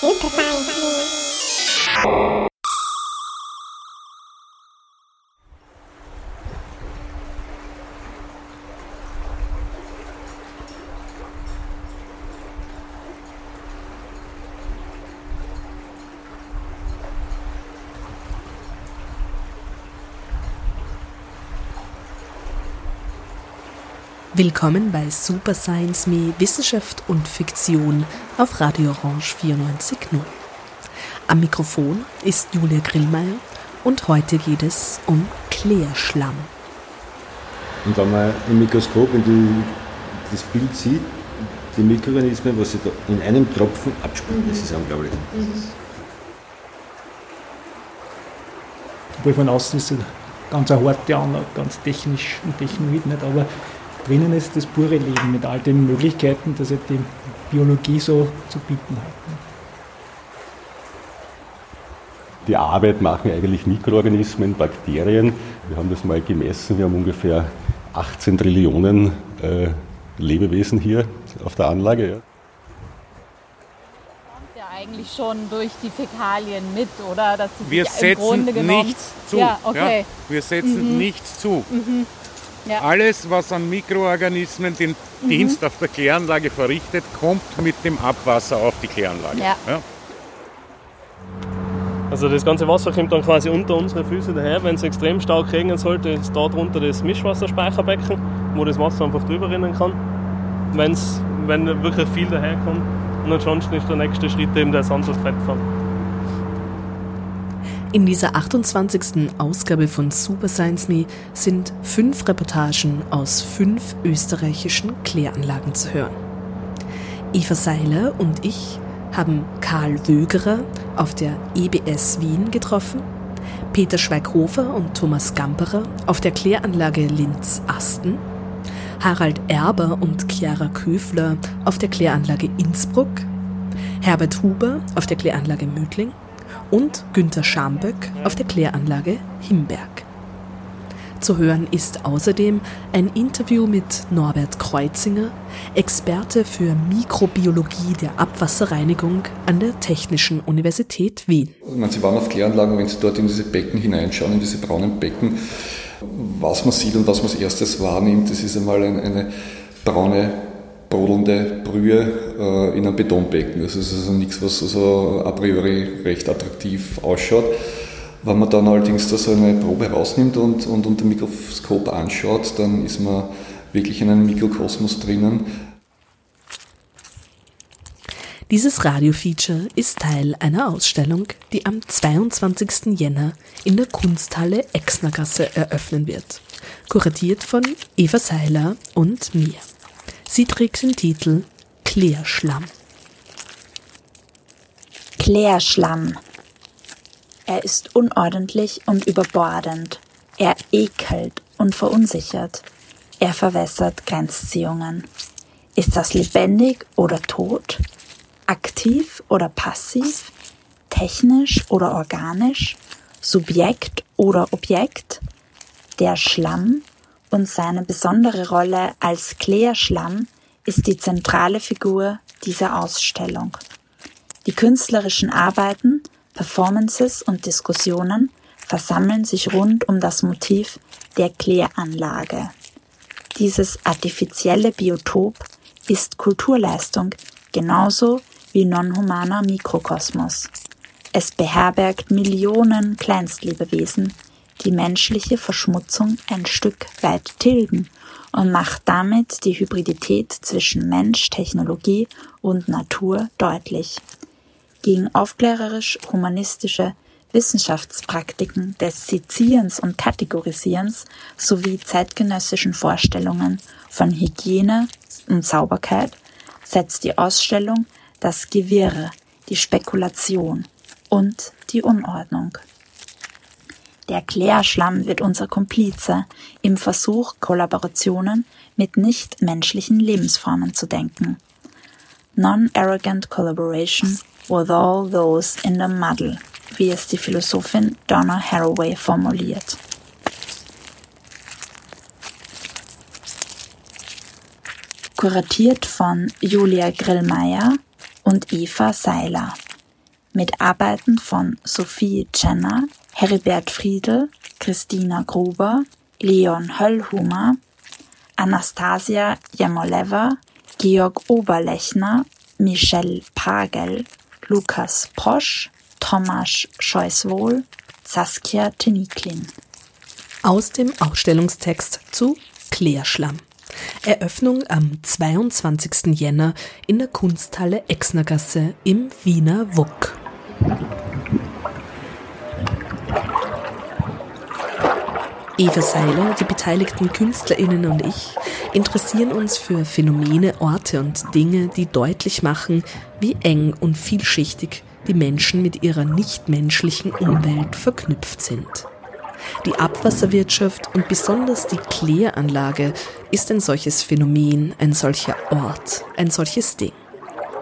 Super Science Willkommen bei Super Science Me Wissenschaft und Fiktion auf Radio Orange 94.0. Am Mikrofon ist Julia Grillmeier und heute geht es um Klärschlamm. Und wenn man im Mikroskop in die, das Bild sieht, die Mikroorganismen, was sie da in einem Tropfen abspielen, das ist unglaublich. Obwohl von außen ist es eine ganz eine harte Anlage, ganz technisch und technoid nicht, aber drinnen ist das pure Leben mit all den Möglichkeiten, dass halt die Biologie so zu bieten hat. Die Arbeit machen eigentlich Mikroorganismen, Bakterien. Wir haben das mal gemessen, wir haben ungefähr 18 Trillionen äh, Lebewesen hier auf der Anlage. Ja. kommt ja eigentlich schon durch die Fäkalien mit, oder? Dass sie Wir setzen nichts zu. Ja, okay. Wir setzen nichts zu. Ja. Alles, was an Mikroorganismen den Mhm. Dienst auf der Kläranlage verrichtet, kommt mit dem Abwasser auf die Kläranlage. Ja. Also das ganze Wasser kommt dann quasi unter unsere Füße daher. Wenn es extrem stark regnen sollte, ist da drunter das Mischwasserspeicherbecken, wo das Wasser einfach drüber rinnen kann. Wenn's, wenn wirklich viel daherkommt. Und ansonsten ist der nächste Schritt eben der Sand- und Fettfang. In dieser 28. Ausgabe von Super Science Me sind fünf Reportagen aus fünf österreichischen Kläranlagen zu hören. Eva Seiler und ich haben Karl Wögerer auf der EBS Wien getroffen, Peter Schweighofer und Thomas Gamperer auf der Kläranlage Linz-Asten, Harald Erber und Chiara Köfler auf der Kläranlage Innsbruck, Herbert Huber auf der Kläranlage Mödling und Günter Schamböck auf der Kläranlage Himberg. Zu hören ist außerdem ein Interview mit Norbert Kreuzinger, Experte für Mikrobiologie der Abwasserreinigung an der Technischen Universität Wien. Ich meine, Sie waren auf Kläranlagen, wenn Sie dort in diese Becken hineinschauen, in diese braunen Becken, was man sieht und was man als erstes wahrnimmt, das ist einmal ein, eine braune, brodelnde Brühe äh, in einem Betonbecken. Das ist also nichts, was so a priori recht attraktiv ausschaut. Wenn man dann allerdings da so eine Probe rausnimmt und, und unter Mikroskop anschaut, dann ist man wirklich in einem Mikrokosmos drinnen. Dieses Radiofeature ist Teil einer Ausstellung, die am 22. Jänner in der Kunsthalle Exnergasse eröffnen wird. Kuratiert von Eva Seiler und mir. Sie trägt den Titel Klärschlamm. Klärschlamm. Er ist unordentlich und überbordend. Er ekelt und verunsichert. Er verwässert Grenzziehungen. Ist das lebendig oder tot? Aktiv oder passiv? Technisch oder organisch? Subjekt oder Objekt? Der Schlamm und seine besondere Rolle als Klärschlamm ist die zentrale Figur dieser Ausstellung. Die künstlerischen Arbeiten, Performances und Diskussionen versammeln sich rund um das Motiv der Kläranlage. Dieses artifizielle Biotop ist Kulturleistung genauso wie non-humaner Mikrokosmos. Es beherbergt Millionen Kleinstlebewesen, die menschliche Verschmutzung ein Stück weit tilgen und macht damit die Hybridität zwischen Mensch, Technologie und Natur deutlich. Gegen aufklärerisch-humanistische Wissenschaftspraktiken des Sezierens und Kategorisierens sowie zeitgenössischen Vorstellungen von Hygiene und Sauberkeit setzt die Ausstellung das Gewirre, die Spekulation und die Unordnung. Der Klärschlamm wird unser Komplize im Versuch, Kollaborationen mit nichtmenschlichen Lebensformen zu denken. Non-arrogant collaboration with all those in the muddle, wie es die Philosophin Donna Haraway formuliert. Kuratiert von Julia Grillmeier und Eva Seiler. mit Arbeiten von Sophie Jenner, Heribert Friedel, Christina Gruber, Leon Höllhumer, Anastasia Jamoleva, Georg Oberlechner, Michelle Pagel, Lukas Posch, Tomasz Scheuswohl, Saskia Teniklin. Aus dem Ausstellungstext zu Klärschlamm. Eröffnung am 22. Jänner in der Kunsthalle Exnergasse im Wiener WUK. Eva Seiler, die beteiligten KünstlerInnen und ich interessieren uns für Phänomene, Orte und Dinge, die deutlich machen, wie eng und vielschichtig die Menschen mit ihrer nichtmenschlichen Umwelt verknüpft sind. Die Abwasserwirtschaft und besonders die Kläranlage ist ein solches Phänomen, ein solcher Ort, ein solches Ding.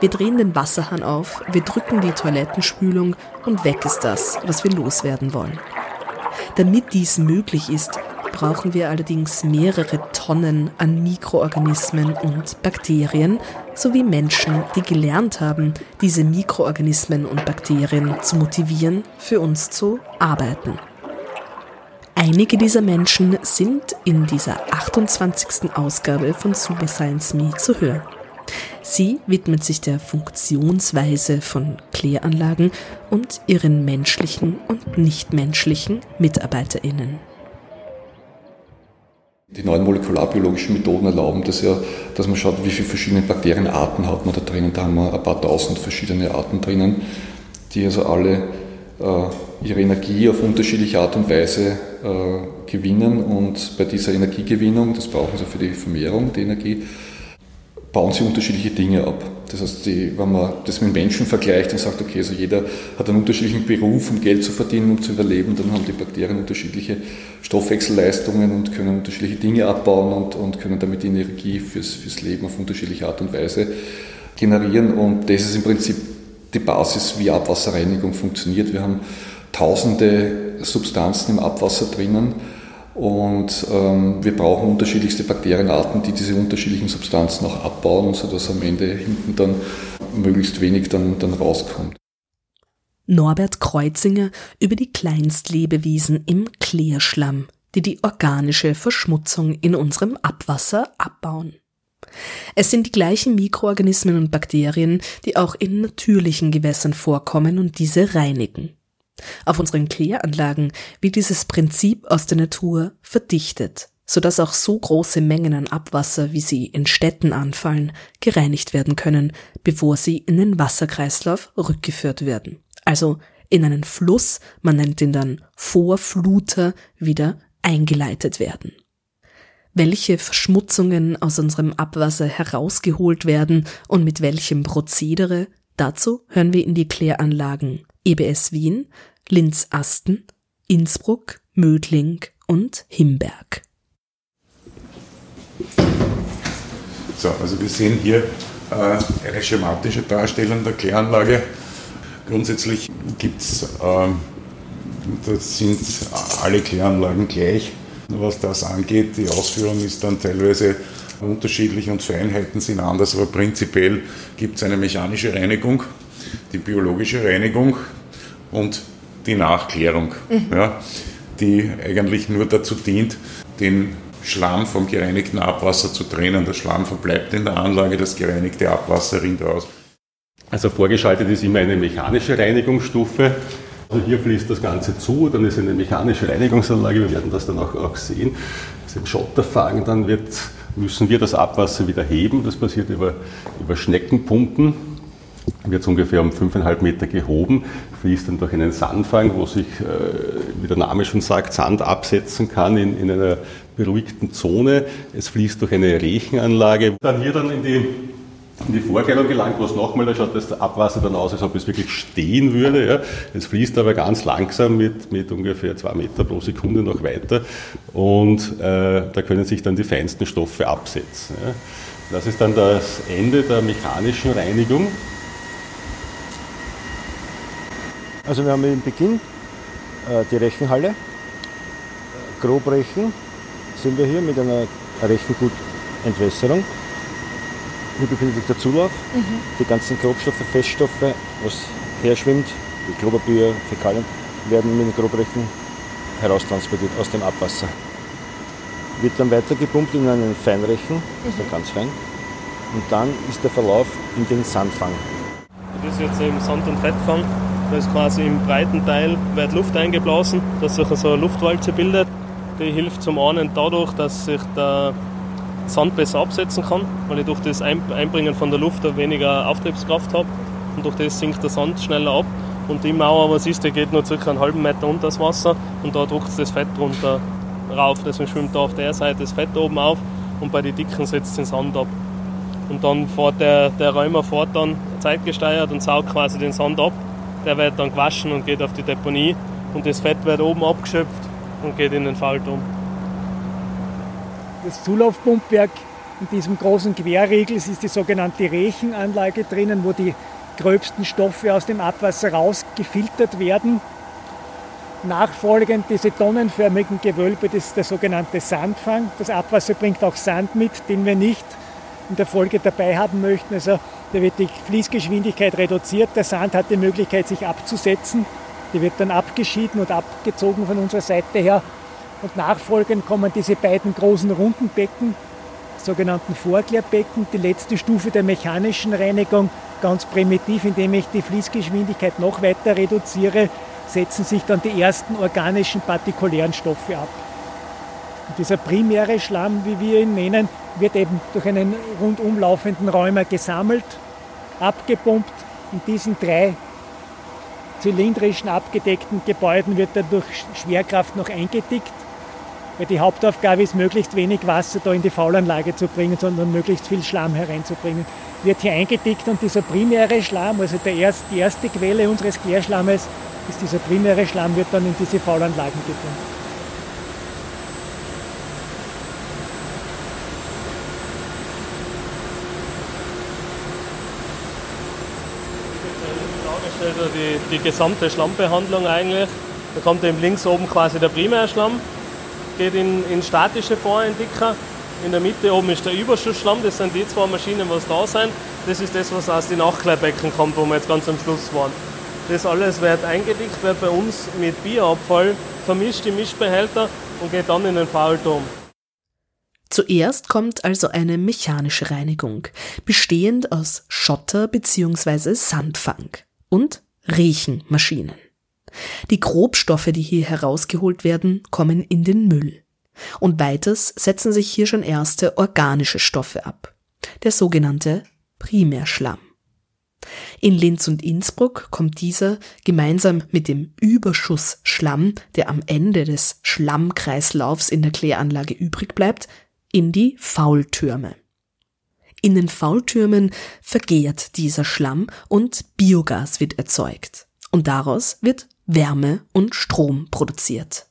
Wir drehen den Wasserhahn auf, wir drücken die Toilettenspülung und weg ist das, was wir loswerden wollen. Damit dies möglich ist, brauchen wir allerdings mehrere Tonnen an Mikroorganismen und Bakterien sowie Menschen, die gelernt haben, diese Mikroorganismen und Bakterien zu motivieren, für uns zu arbeiten. Einige dieser Menschen sind in dieser 28. Ausgabe von Super Science Me zu hören. Sie widmet sich der Funktionsweise von Kläranlagen und ihren menschlichen und nichtmenschlichen MitarbeiterInnen. Die neuen molekularbiologischen Methoden erlauben das ja, dass man schaut, wie viele verschiedene Bakterienarten hat man da drinnen. Da haben wir ein paar tausend verschiedene Arten drinnen, die also alle äh, ihre Energie auf unterschiedliche Art und Weise äh, gewinnen und bei dieser Energiegewinnung, das brauchen sie für die Vermehrung, die Energie, bauen sie unterschiedliche Dinge ab. Das heißt, die, wenn man das mit Menschen vergleicht und sagt, okay, also jeder hat einen unterschiedlichen Beruf, um Geld zu verdienen, um zu überleben, dann haben die Bakterien unterschiedliche Stoffwechselleistungen und können unterschiedliche Dinge abbauen und, und können damit Energie fürs, fürs Leben auf unterschiedliche Art und Weise generieren. Und das ist im Prinzip die Basis, wie Abwasserreinigung funktioniert. Wir haben tausende Substanzen im Abwasser drinnen und ähm, wir brauchen unterschiedlichste Bakterienarten, die diese unterschiedlichen Substanzen auch abbauen, sodass am Ende hinten dann möglichst wenig dann, dann rauskommt. Norbert Kreuzinger über die Kleinstlebewesen im Klärschlamm, die die organische Verschmutzung in unserem Abwasser abbauen. Es sind die gleichen Mikroorganismen und Bakterien, die auch in natürlichen Gewässern vorkommen und diese reinigen. Auf unseren Kläranlagen wird dieses Prinzip aus der Natur verdichtet, sodass auch so große Mengen an Abwasser, wie sie in Städten anfallen, gereinigt werden können, bevor sie in den Wasserkreislauf rückgeführt werden. Also in einen Fluss, man nennt ihn dann Vorfluter, wieder eingeleitet werden. Welche Verschmutzungen aus unserem Abwasser herausgeholt werden und mit welchem Prozedere, dazu hören wir in die Kläranlagen EBS Wien, Linz-Asten, Innsbruck, Mödling und Himberg. So, also wir sehen hier äh, eine schematische Darstellung der Kläranlage. Grundsätzlich gibt es, äh, das sind alle Kläranlagen gleich, was das angeht. Die Ausführung ist dann teilweise unterschiedlich und Feinheiten sind anders, aber prinzipiell gibt es eine mechanische Reinigung die biologische Reinigung und die Nachklärung, mhm. ja, die eigentlich nur dazu dient, den Schlamm vom gereinigten Abwasser zu trennen. Der Schlamm verbleibt in der Anlage, das gereinigte Abwasser rinnt aus. Also vorgeschaltet ist immer eine mechanische Reinigungsstufe. Also hier fließt das Ganze zu, dann ist eine mechanische Reinigungsanlage, wir werden das dann auch, auch sehen. Also im Schotterfagen dann wird, müssen wir das Abwasser wieder heben, das passiert über, über Schneckenpumpen wird es ungefähr um 5,5 Meter gehoben, fließt dann durch einen Sandfang, wo sich, äh, wie der Name schon sagt, Sand absetzen kann in, in einer beruhigten Zone. Es fließt durch eine Rechenanlage. Dann hier dann in die, in die Vorkleidung gelangt, wo es nochmal, da schaut das Abwasser dann aus, als ob es wirklich stehen würde. Ja. Es fließt aber ganz langsam mit, mit ungefähr zwei Meter pro Sekunde noch weiter und äh, da können sich dann die feinsten Stoffe absetzen. Ja. Das ist dann das Ende der mechanischen Reinigung. Also wir haben im Beginn äh, die Rechenhalle. Grobrechen sind wir hier mit einer Rechengutentwässerung. Hier befindet sich der Zulauf. Mhm. Die ganzen Grobstoffe, Feststoffe, was herschwimmt, Die Klopapier, Fäkalien werden mit den Grobrechen heraustransportiert aus dem Abwasser. Wird dann weitergepumpt in einen Feinrechen, also ganz fein. Und dann ist der Verlauf in den Sandfang. Das ist jetzt im Sand- und Fettfang. Da ist quasi im breiten Teil wird Luft eingeblasen, dass sich so eine Luftwalze bildet. Die hilft zum einen dadurch, dass sich der Sand besser absetzen kann, weil ich durch das Einbringen von der Luft weniger Auftriebskraft habe. Und durch das sinkt der Sand schneller ab. Und die Mauer, was ist, die geht nur circa einen halben Meter unter das Wasser und da druckt es das Fett runter rauf. Deswegen schwimmt da auf der Seite das Fett oben auf und bei den Dicken setzt es den Sand ab. Und dann fährt der, der Räumer fährt dann zeitgesteuert und saugt quasi den Sand ab. Der wird dann gewaschen und geht auf die Deponie und das Fett wird oben abgeschöpft und geht in den Faltum. Das Zulaufpumpwerk in diesem großen Querriegel ist die sogenannte Rechenanlage drinnen, wo die gröbsten Stoffe aus dem Abwasser rausgefiltert werden. Nachfolgend diese tonnenförmigen Gewölbe, das ist der sogenannte Sandfang. Das Abwasser bringt auch Sand mit, den wir nicht in der Folge dabei haben möchten. Also da wird die Fließgeschwindigkeit reduziert, der Sand hat die Möglichkeit, sich abzusetzen. Die wird dann abgeschieden und abgezogen von unserer Seite her. Und nachfolgend kommen diese beiden großen runden Becken, sogenannten Vorklärbecken, die letzte Stufe der mechanischen Reinigung, ganz primitiv, indem ich die Fließgeschwindigkeit noch weiter reduziere, setzen sich dann die ersten organischen partikulären Stoffe ab. Und dieser primäre Schlamm, wie wir ihn nennen, wird eben durch einen rundum laufenden Räumer gesammelt, abgepumpt. In diesen drei zylindrischen abgedeckten Gebäuden wird er durch Schwerkraft noch eingedickt. Weil die Hauptaufgabe ist, möglichst wenig Wasser da in die Faulanlage zu bringen, sondern möglichst viel Schlamm hereinzubringen. Wird hier eingedickt und dieser primäre Schlamm, also der erst, die erste Quelle unseres Klärschlammes, ist dieser primäre Schlamm, wird dann in diese Faulanlagen gepumpt. Die, die gesamte Schlammbehandlung eigentlich. Da kommt eben links oben quasi der Primärschlamm, geht in, in statische Form in dicker. In der Mitte oben ist der Überschussschlamm, das sind die zwei Maschinen, was da sind. Das ist das, was aus den Nachklärbecken kommt, wo wir jetzt ganz am Schluss waren. Das alles wird eingedickt, wird bei uns mit Bierabfall vermischt im Mischbehälter und geht dann in den Faulturm. Zuerst kommt also eine mechanische Reinigung, bestehend aus Schotter bzw. Sandfang und Riechenmaschinen. Die Grobstoffe, die hier herausgeholt werden, kommen in den Müll. Und weiters setzen sich hier schon erste organische Stoffe ab. Der sogenannte Primärschlamm. In Linz und Innsbruck kommt dieser gemeinsam mit dem Überschussschlamm, der am Ende des Schlammkreislaufs in der Kläranlage übrig bleibt, in die Faultürme. In den Faultürmen vergehrt dieser Schlamm und Biogas wird erzeugt. Und daraus wird Wärme und Strom produziert.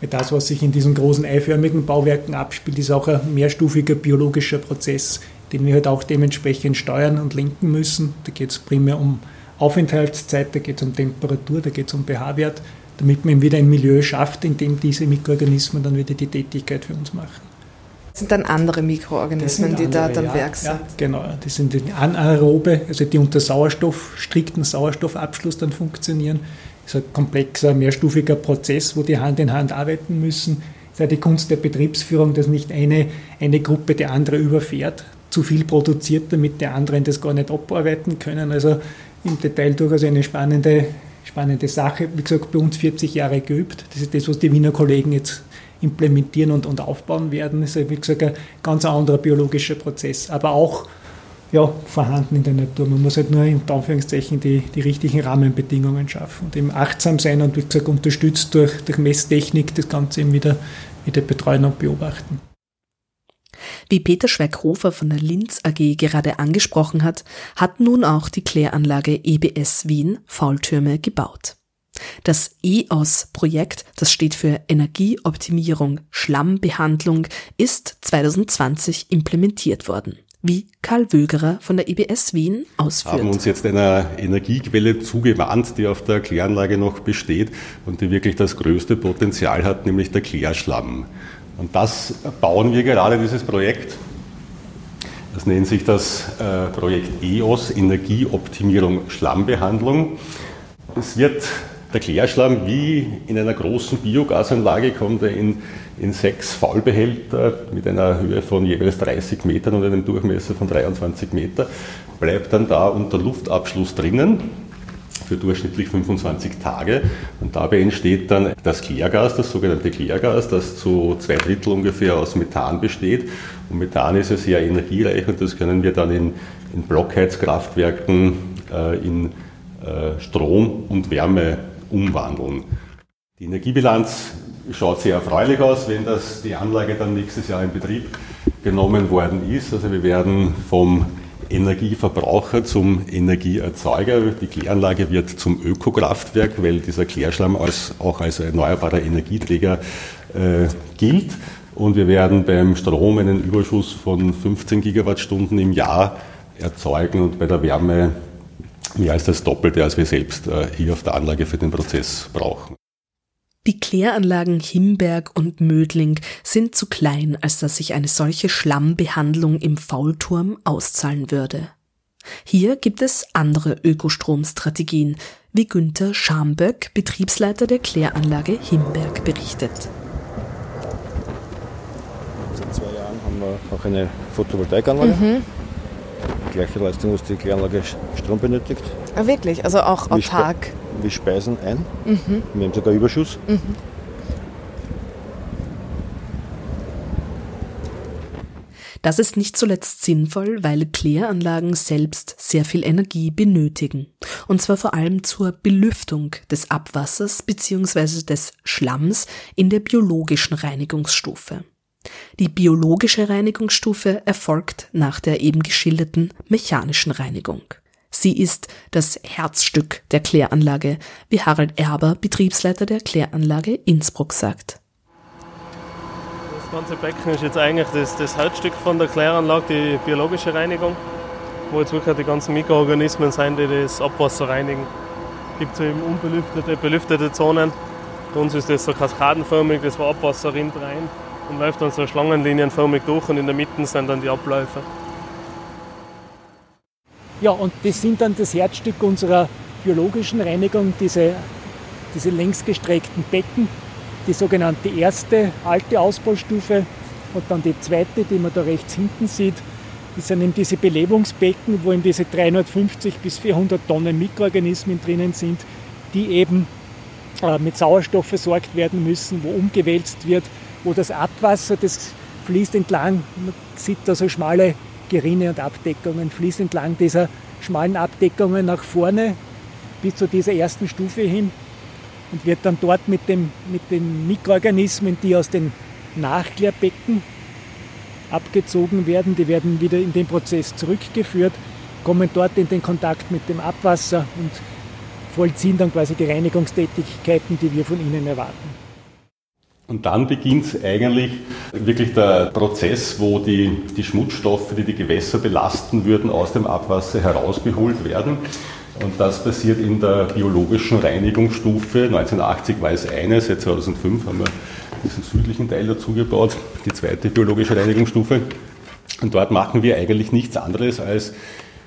Das, was sich in diesen großen eiförmigen Bauwerken abspielt, ist auch ein mehrstufiger biologischer Prozess, den wir halt auch dementsprechend steuern und lenken müssen. Da geht es primär um Aufenthaltszeit, da geht es um Temperatur, da geht es um pH-Wert, damit man wieder ein Milieu schafft, in dem diese Mikroorganismen dann wieder die Tätigkeit für uns machen. Das sind dann andere Mikroorganismen, die da dann ja, Werk sind. Ja, genau, das sind die anaerobe, also die unter Sauerstoff, strikten Sauerstoffabschluss dann funktionieren. Das ist ein komplexer, mehrstufiger Prozess, wo die Hand in Hand arbeiten müssen. Das ist ja die Kunst der Betriebsführung, dass nicht eine, eine Gruppe die andere überfährt, zu viel produziert, damit die anderen das gar nicht abarbeiten können. Also im Detail durchaus eine spannende, spannende Sache. Wie gesagt, bei uns 40 Jahre geübt. Das ist das, was die Wiener Kollegen jetzt implementieren und, und aufbauen werden. Das ist, wie gesagt, ein ganz anderer biologischer Prozess, aber auch ja, vorhanden in der Natur. Man muss halt nur in Anführungszeichen die, die richtigen Rahmenbedingungen schaffen und eben achtsam sein und wie gesagt unterstützt durch, durch Messtechnik das Ganze eben wieder, wieder betreuen und beobachten. Wie Peter Schweighofer von der Linz AG gerade angesprochen hat, hat nun auch die Kläranlage EBS Wien Faultürme gebaut. Das EOS-Projekt, das steht für Energieoptimierung Schlammbehandlung, ist 2020 implementiert worden wie Karl Wögerer von der IBS Wien ausführt. Wir haben uns jetzt einer Energiequelle zugewandt, die auf der Kläranlage noch besteht und die wirklich das größte Potenzial hat, nämlich der Klärschlamm. Und das bauen wir gerade, dieses Projekt. Das nennt sich das äh, Projekt EOS, Energieoptimierung Schlammbehandlung. Es wird der Klärschlamm wie in einer großen Biogasanlage kommt er in, in sechs Faulbehälter mit einer Höhe von jeweils 30 Metern und einem Durchmesser von 23 Meter, bleibt dann da unter Luftabschluss drinnen für durchschnittlich 25 Tage. Und dabei entsteht dann das Klärgas, das sogenannte Klärgas, das zu zwei Drittel ungefähr aus Methan besteht. Und Methan ist ja sehr energiereich und das können wir dann in, in Blockheizkraftwerken äh, in äh, Strom und Wärme umwandeln. Die Energiebilanz schaut sehr erfreulich aus, wenn das, die Anlage dann nächstes Jahr in Betrieb genommen worden ist. Also wir werden vom Energieverbraucher zum Energieerzeuger. Die Kläranlage wird zum Ökokraftwerk, weil dieser Klärschlamm als, auch als erneuerbarer Energieträger äh, gilt. Und wir werden beim Strom einen Überschuss von 15 Gigawattstunden im Jahr erzeugen und bei der Wärme mehr als das Doppelte, als wir selbst äh, hier auf der Anlage für den Prozess brauchen. Die Kläranlagen Himberg und Mödling sind zu klein, als dass sich eine solche Schlammbehandlung im Faulturm auszahlen würde. Hier gibt es andere Ökostromstrategien, wie Günther Schamböck, Betriebsleiter der Kläranlage Himberg, berichtet. Seit zwei Jahren haben wir auch eine Photovoltaikanlage. Mhm. Gleiche Leistung, was die Kläranlage Strom benötigt. Ah, wirklich? Also auch autark? wir speisen ein. Mhm. Wir haben sogar Überschuss. Mhm. Das ist nicht zuletzt sinnvoll, weil Kläranlagen selbst sehr viel Energie benötigen. Und zwar vor allem zur Belüftung des Abwassers bzw. des Schlamms in der biologischen Reinigungsstufe. Die biologische Reinigungsstufe erfolgt nach der eben geschilderten mechanischen Reinigung. Sie ist das Herzstück der Kläranlage, wie Harald Erber, Betriebsleiter der Kläranlage Innsbruck, sagt. Das ganze Becken ist jetzt eigentlich das, das Herzstück von der Kläranlage, die biologische Reinigung, wo jetzt wirklich die ganzen Mikroorganismen sind, die das Abwasser reinigen. Es gibt so eben unbelüftete, belüftete Zonen. Bei uns ist das so kaskadenförmig, das Abwasser rinnt rein und läuft dann so schlangenlinienförmig durch und in der Mitte sind dann die Abläufe. Ja, und das sind dann das Herzstück unserer biologischen Reinigung, diese, diese längsgestreckten Becken, die sogenannte erste alte Ausbaustufe und dann die zweite, die man da rechts hinten sieht. Das sind eben diese Belebungsbecken, wo eben diese 350 bis 400 Tonnen Mikroorganismen drinnen sind, die eben äh, mit Sauerstoff versorgt werden müssen, wo umgewälzt wird, wo das Abwasser, das fließt entlang, man sieht da so schmale Gerinne und Abdeckungen, fließt entlang dieser schmalen Abdeckungen nach vorne bis zu dieser ersten Stufe hin und wird dann dort mit, dem, mit den Mikroorganismen, die aus den Nachklärbecken abgezogen werden, die werden wieder in den Prozess zurückgeführt, kommen dort in den Kontakt mit dem Abwasser und vollziehen dann quasi die Reinigungstätigkeiten, die wir von ihnen erwarten. Und dann beginnt eigentlich wirklich der Prozess, wo die, die Schmutzstoffe, die die Gewässer belasten würden, aus dem Abwasser herausgeholt werden. Und das passiert in der biologischen Reinigungsstufe. 1980 war es eine, seit 2005 haben wir diesen südlichen Teil dazugebaut, die zweite biologische Reinigungsstufe. Und dort machen wir eigentlich nichts anderes als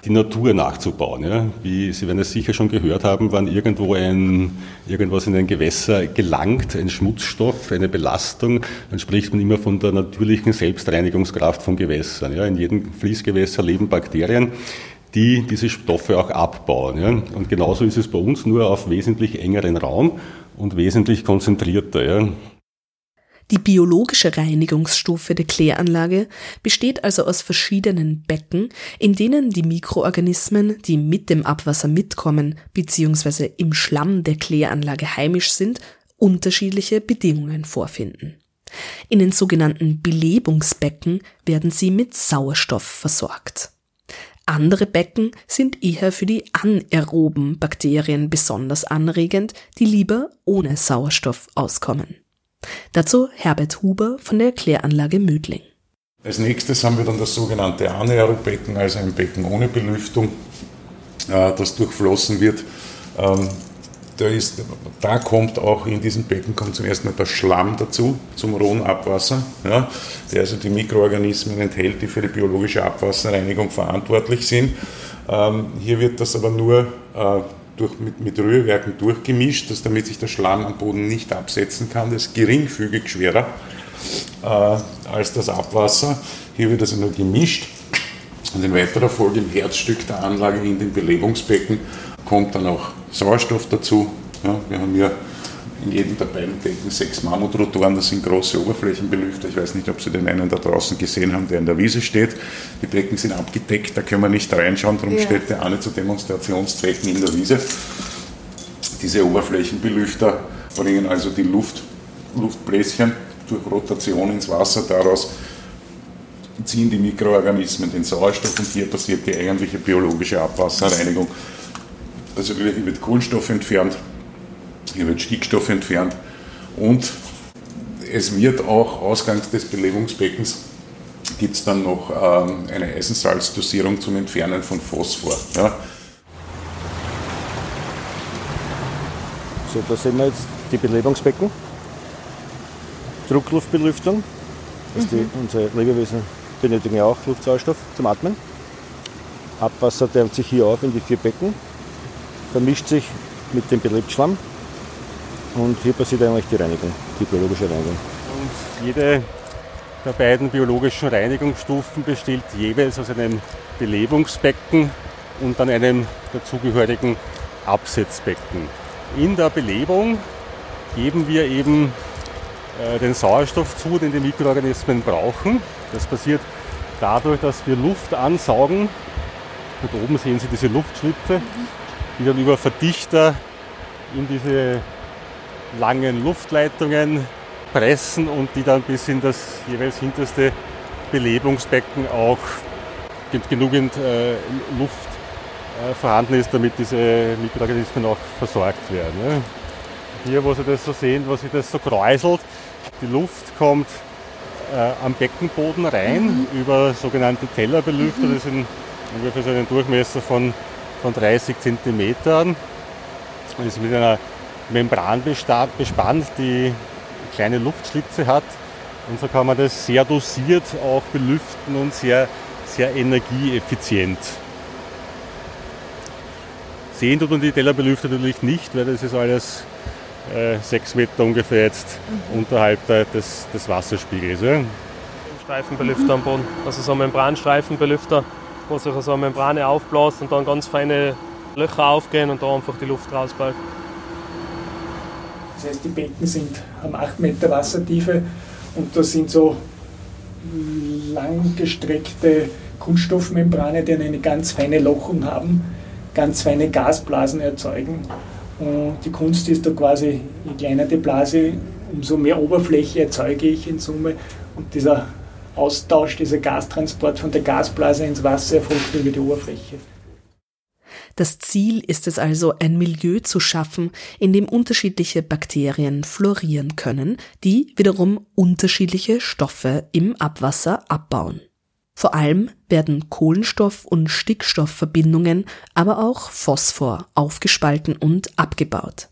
die Natur nachzubauen. Ja. Wie Sie werden es sicher schon gehört haben, wenn irgendwo ein, irgendwas in ein Gewässer gelangt, ein Schmutzstoff, eine Belastung, dann spricht man immer von der natürlichen Selbstreinigungskraft von Gewässern. Ja. In jedem Fließgewässer leben Bakterien die diese Stoffe auch abbauen. Ja. Und genauso ist es bei uns, nur auf wesentlich engeren Raum und wesentlich konzentrierter. Ja. Die biologische Reinigungsstufe der Kläranlage besteht also aus verschiedenen Becken, in denen die Mikroorganismen, die mit dem Abwasser mitkommen bzw. im Schlamm der Kläranlage heimisch sind, unterschiedliche Bedingungen vorfinden. In den sogenannten Belebungsbecken werden sie mit Sauerstoff versorgt. Andere Becken sind eher für die anaeroben Bakterien besonders anregend, die lieber ohne Sauerstoff auskommen. Dazu Herbert Huber von der Kläranlage Mödling. Als nächstes haben wir dann das sogenannte Anaerobecken, also ein Becken ohne Belüftung, äh, das durchflossen wird. Ähm, da, ist, da kommt auch in diesem Becken kommt zum ersten Mal der Schlamm dazu, zum rohen Abwasser, ja, der also die Mikroorganismen enthält, die für die biologische Abwasserreinigung verantwortlich sind. Ähm, hier wird das aber nur äh, durch, mit, mit Rührwerken durchgemischt, dass damit sich der Schlamm am Boden nicht absetzen kann. Das ist geringfügig schwerer äh, als das Abwasser. Hier wird also nur gemischt. Und in weiterer Folge im Herzstück der Anlage in den Belebungsbecken kommt dann auch Sauerstoff dazu. Ja, wir haben hier in jedem der beiden Becken sechs Mammutrotoren, das sind große Oberflächenbelüfter. Ich weiß nicht, ob Sie den einen da draußen gesehen haben, der in der Wiese steht. Die Becken sind abgedeckt, da können wir nicht reinschauen, darum ja. steht der eine zu Demonstrationszwecken in der Wiese. Diese Oberflächenbelüfter bringen also die Luft, Luftbläschen durch Rotation ins Wasser, daraus ziehen die Mikroorganismen den Sauerstoff und hier passiert die eigentliche biologische Abwasserreinigung. Also wird Kohlenstoff entfernt, hier wird Stickstoff entfernt und es wird auch ausgangs des Belebungsbeckens gibt es dann noch ähm, eine Eisensalzdosierung zum Entfernen von Phosphor. Ja. So, da sehen wir jetzt die Belebungsbecken, Druckluftbelüftung. Mhm. Die, unsere Lebewesen benötigen ja auch Luftsauerstoff zum Atmen. Abwasser dämmt sich hier auf in die vier Becken, vermischt sich mit dem Belebtschlamm und hier passiert eigentlich die Reinigung, die biologische Reinigung. Und jede der beiden biologischen Reinigungsstufen besteht jeweils aus einem Belebungsbecken und dann einem dazugehörigen Absetzbecken. In der Belebung geben wir eben äh, den Sauerstoff zu, den die Mikroorganismen brauchen. Das passiert dadurch, dass wir Luft ansaugen. Und oben sehen Sie diese Luftschlitze, die dann über Verdichter in diese langen Luftleitungen pressen und die dann bis in das jeweils hinterste Belebungsbecken auch genügend äh, Luft äh, vorhanden ist, damit diese Mikroorganismen auch versorgt werden. Ne? Hier, wo Sie das so sehen, wo sich das so kräuselt, die Luft kommt äh, am Beckenboden rein mhm. über sogenannte Tellerbelüfter, mhm. die sind ungefähr so einen Durchmesser von, von 30 cm. Und ist mit einer Membran bespannt, die kleine Luftschlitze hat. Und so kann man das sehr dosiert auch belüften und sehr, sehr energieeffizient. Sehen tut man die Tellerbelüfter natürlich nicht, weil das ist alles äh, sechs Meter ungefähr jetzt mhm. unterhalb der, des, des Wasserspiegels. Ja. Streifenbelüfter am Boden, also so ein Membranstreifenbelüfter, wo sich so eine Membrane aufbläst und dann ganz feine Löcher aufgehen und da einfach die Luft rausballt. Das heißt, die Becken sind, haben 8 Meter Wassertiefe und da sind so langgestreckte Kunststoffmembrane, die eine ganz feine Lochung haben, ganz feine Gasblasen erzeugen. Und die Kunst ist da quasi, je kleiner die Blase, umso mehr Oberfläche erzeuge ich in Summe. Und dieser Austausch, dieser Gastransport von der Gasblase ins Wasser erfolgt über die Oberfläche. Das Ziel ist es also, ein Milieu zu schaffen, in dem unterschiedliche Bakterien florieren können, die wiederum unterschiedliche Stoffe im Abwasser abbauen. Vor allem werden Kohlenstoff- und Stickstoffverbindungen, aber auch Phosphor aufgespalten und abgebaut.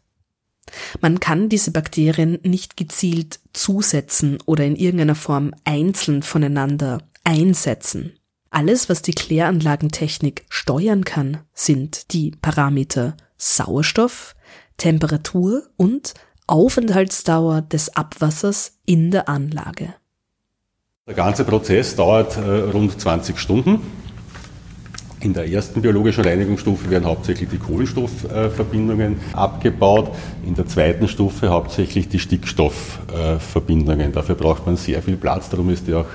Man kann diese Bakterien nicht gezielt zusetzen oder in irgendeiner Form einzeln voneinander einsetzen. Alles, was die Kläranlagentechnik steuern kann, sind die Parameter Sauerstoff, Temperatur und Aufenthaltsdauer des Abwassers in der Anlage. Der ganze Prozess dauert äh, rund 20 Stunden. In der ersten biologischen Reinigungsstufe werden hauptsächlich die Kohlenstoffverbindungen äh, abgebaut, in der zweiten Stufe hauptsächlich die Stickstoffverbindungen. Dafür braucht man sehr viel Platz, darum ist die auch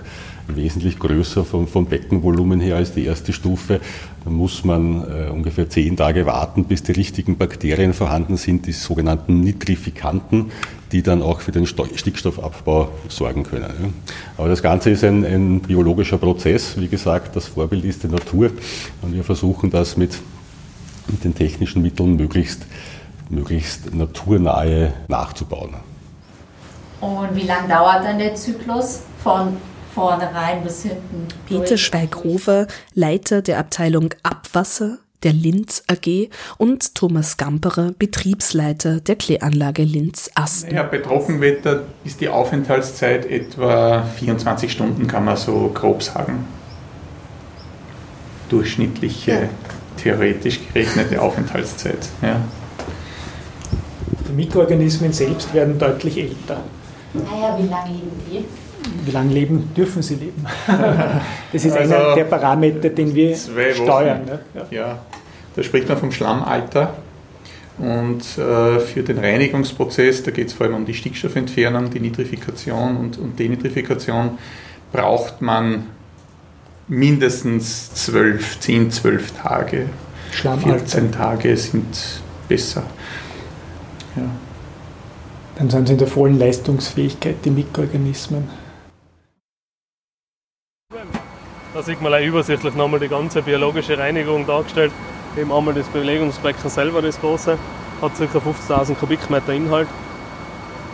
wesentlich größer vom, vom Beckenvolumen her als die erste Stufe. Da muss man äh, ungefähr zehn Tage warten, bis die richtigen Bakterien vorhanden sind, die sogenannten Nitrifikanten, die dann auch für den Stickstoffabbau sorgen können. Aber das Ganze ist ein, ein biologischer Prozess. Wie gesagt, das Vorbild ist die Natur und wir versuchen das mit, mit den technischen Mitteln möglichst, möglichst naturnahe nachzubauen. Und wie lange dauert dann der Zyklus von vornherein bis hinten. Peter Schweighofer, Leiter der Abteilung Abwasser der Linz AG und Thomas Gamperer, Betriebsleiter der Kläranlage Linz-Asten. Ja, bei Trockenwetter ist die Aufenthaltszeit etwa 24 Stunden, kann man so grob sagen. Durchschnittliche theoretisch gerechnete Aufenthaltszeit. Ja. Die Mikroorganismen selbst werden deutlich älter. Naja, wie lange leben die? Wie lange leben dürfen sie leben? Das ist also einer der Parameter, den wir steuern. Ne? Ja. ja, da spricht man vom Schlammalter. Und äh, für den Reinigungsprozess, da geht es vor allem um die Stickstoffentfernung, die Nitrifikation und, und Denitrifikation, braucht man mindestens 12, 10, 12 Tage. 14 Tage sind besser. Ja. Dann sind sie in der vollen Leistungsfähigkeit, die Mikroorganismen. Da sieht man übersichtlich nochmal die ganze biologische Reinigung dargestellt. Eben einmal das Belegungsbecken selber, das große, hat ca. 50.000 Kubikmeter Inhalt.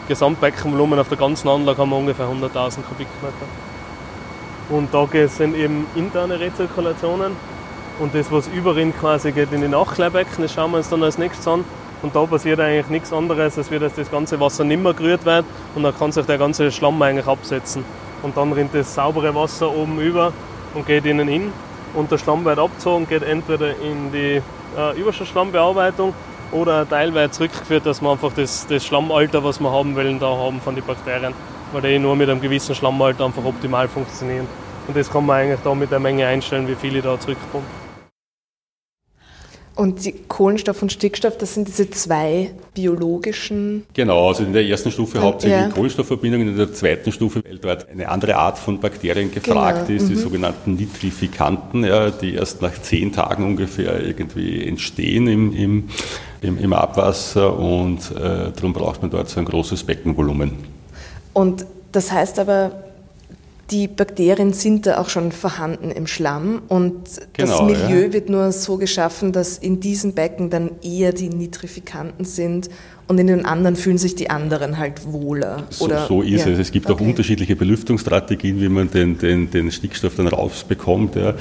Gesamtbeckenvolumen auf der ganzen Anlage haben wir ungefähr 100.000 Kubikmeter. Und da sind eben interne Rezirkulationen und das, was überin quasi geht in die Nachklehrbecken, das schauen wir uns dann als nächstes an. Und da passiert eigentlich nichts anderes, als dass das ganze Wasser nicht mehr gerührt wird und dann kann sich der ganze Schlamm eigentlich absetzen. Und dann rinnt das saubere Wasser oben über und geht innen hin. Und der Schlamm wird abgezogen, geht entweder in die äh, Überschussschlammbearbeitung oder teilweise zurückgeführt, dass wir einfach das, das Schlammalter, was wir haben wollen, da haben von den Bakterien, weil die nur mit einem gewissen Schlammalter einfach optimal funktionieren. Und das kann man eigentlich da mit der Menge einstellen, wie viele da zurückkommen. Und die Kohlenstoff und Stickstoff, das sind diese zwei biologischen. Genau, also in der ersten Stufe hauptsächlich ja. Kohlenstoffverbindungen, in der zweiten Stufe weltweit eine andere Art von Bakterien gefragt genau. ist, die mhm. sogenannten Nitrifikanten, ja, die erst nach zehn Tagen ungefähr irgendwie entstehen im, im, im, im Abwasser und äh, darum braucht man dort so ein großes Beckenvolumen. Und das heißt aber, die Bakterien sind da auch schon vorhanden im Schlamm und genau, das Milieu ja. wird nur so geschaffen, dass in diesem Becken dann eher die Nitrifikanten sind und in den anderen fühlen sich die anderen halt wohler. So, oder, so ist ja. es. Es gibt okay. auch unterschiedliche Belüftungsstrategien, wie man den, den, den Stickstoff dann rausbekommt. Ja.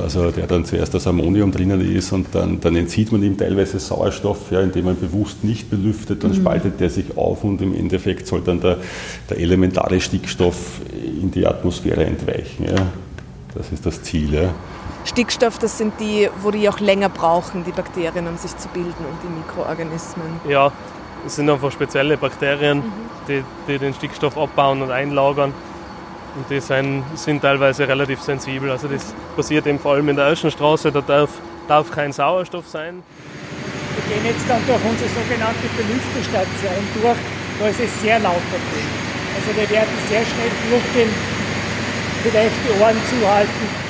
Also der dann zuerst das Ammonium drinnen ist und dann, dann entzieht man ihm teilweise Sauerstoff, ja, indem man bewusst nicht belüftet, dann mhm. spaltet der sich auf und im Endeffekt soll dann der, der elementare Stickstoff in die Atmosphäre entweichen. Ja. Das ist das Ziel. Ja. Stickstoff, das sind die, wo die auch länger brauchen, die Bakterien, um sich zu bilden und die Mikroorganismen. Ja, es sind einfach spezielle Bakterien, mhm. die, die, den Stickstoff abbauen und einlagern. Und die sind, sind teilweise relativ sensibel. Also das passiert eben vor allem in der Außenstraße, da darf, darf kein Sauerstoff sein. Wir gehen jetzt dann durch unsere sogenannte Belüftungsstation durch, da ist es sehr laut drin. Also wir werden sehr schnell durchgehen, vielleicht die Ohren zuhalten.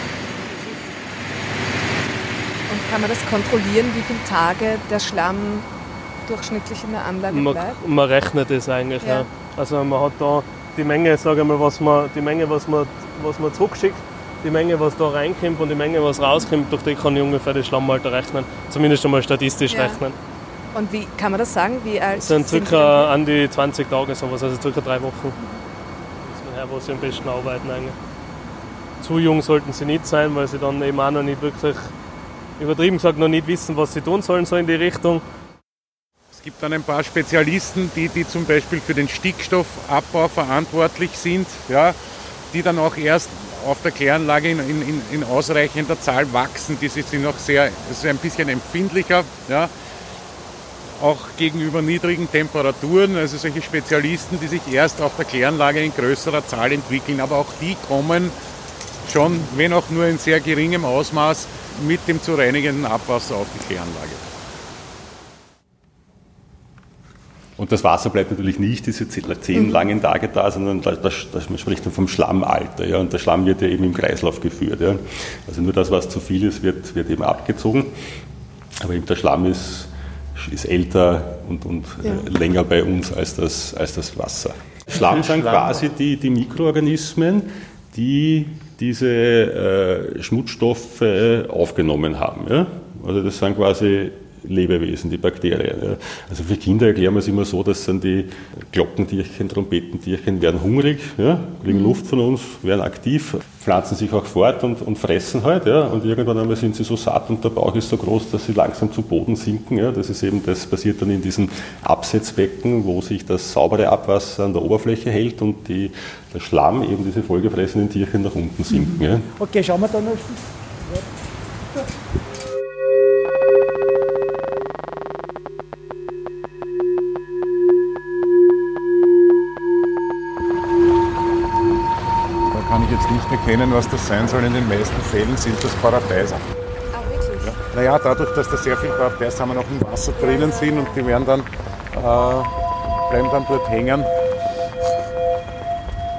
Und kann man das kontrollieren, wie viele Tage der Schlamm durchschnittlich in der Anlage man, bleibt? Man rechnet es eigentlich. Ja. Ja. Also man hat da die Menge, sage mal, was man, die Menge, was man, was man zurückschickt, die Menge, was da reinkommt und die Menge, was rauskommt, durch die kann ich ungefähr das Schlammalter rechnen. Zumindest einmal statistisch ja. rechnen. Und wie kann man das sagen? Wie alt das sind circa an die 20 Tage sowas, also circa drei Wochen. Das ist her, wo sie am besten arbeiten eigentlich. Zu jung sollten sie nicht sein, weil sie dann eben auch noch nicht wirklich, übertrieben gesagt, noch nicht wissen, was sie tun sollen, so in die Richtung. Es gibt dann ein paar Spezialisten, die, die zum Beispiel für den Stickstoffabbau verantwortlich sind, ja, die dann auch erst auf der Kläranlage in, in, in ausreichender Zahl wachsen. Die sind noch sehr, das ist ein bisschen empfindlicher, ja, auch gegenüber niedrigen Temperaturen. Also solche Spezialisten, die sich erst auf der Kläranlage in größerer Zahl entwickeln. Aber auch die kommen schon, wenn auch nur in sehr geringem Ausmaß, mit dem zu reinigenden Abwasser auf die Kläranlage. Und das Wasser bleibt natürlich nicht diese zehn mhm. langen Tage da, sondern das, das, das, man spricht dann vom Schlammalter. Ja, und der Schlamm wird ja eben im Kreislauf geführt. Ja. Also nur das, was zu viel ist, wird, wird eben abgezogen. Aber eben der Schlamm ist, ist älter und, und ja. äh, länger bei uns als das, als das Wasser. Schlamm sind quasi die, die Mikroorganismen, die diese äh, Schmutzstoffe aufgenommen haben. Ja? Also das sind quasi Lebewesen, die Bakterien. Ja. Also für Kinder erklären wir es immer so, dass sind die Glockentierchen, Trompetentierchen werden hungrig, ja, kriegen mhm. Luft von uns, werden aktiv, pflanzen sich auch fort und, und fressen halt. Ja, und irgendwann einmal sind sie so satt und der Bauch ist so groß, dass sie langsam zu Boden sinken. Ja. Das ist eben, das passiert dann in diesem Absetzbecken, wo sich das saubere Abwasser an der Oberfläche hält und die, der Schlamm, eben diese vollgefressenen Tierchen nach unten sinken. Ja. Okay, schauen wir da noch. Erkennen, was das sein soll. In den meisten Fällen sind das Paradeiser. Ah, wirklich? Ja. Naja, dadurch, dass da sehr viele Paradeiser noch im Wasser drinnen sind und die werden dann, äh, bleiben dann dort hängen,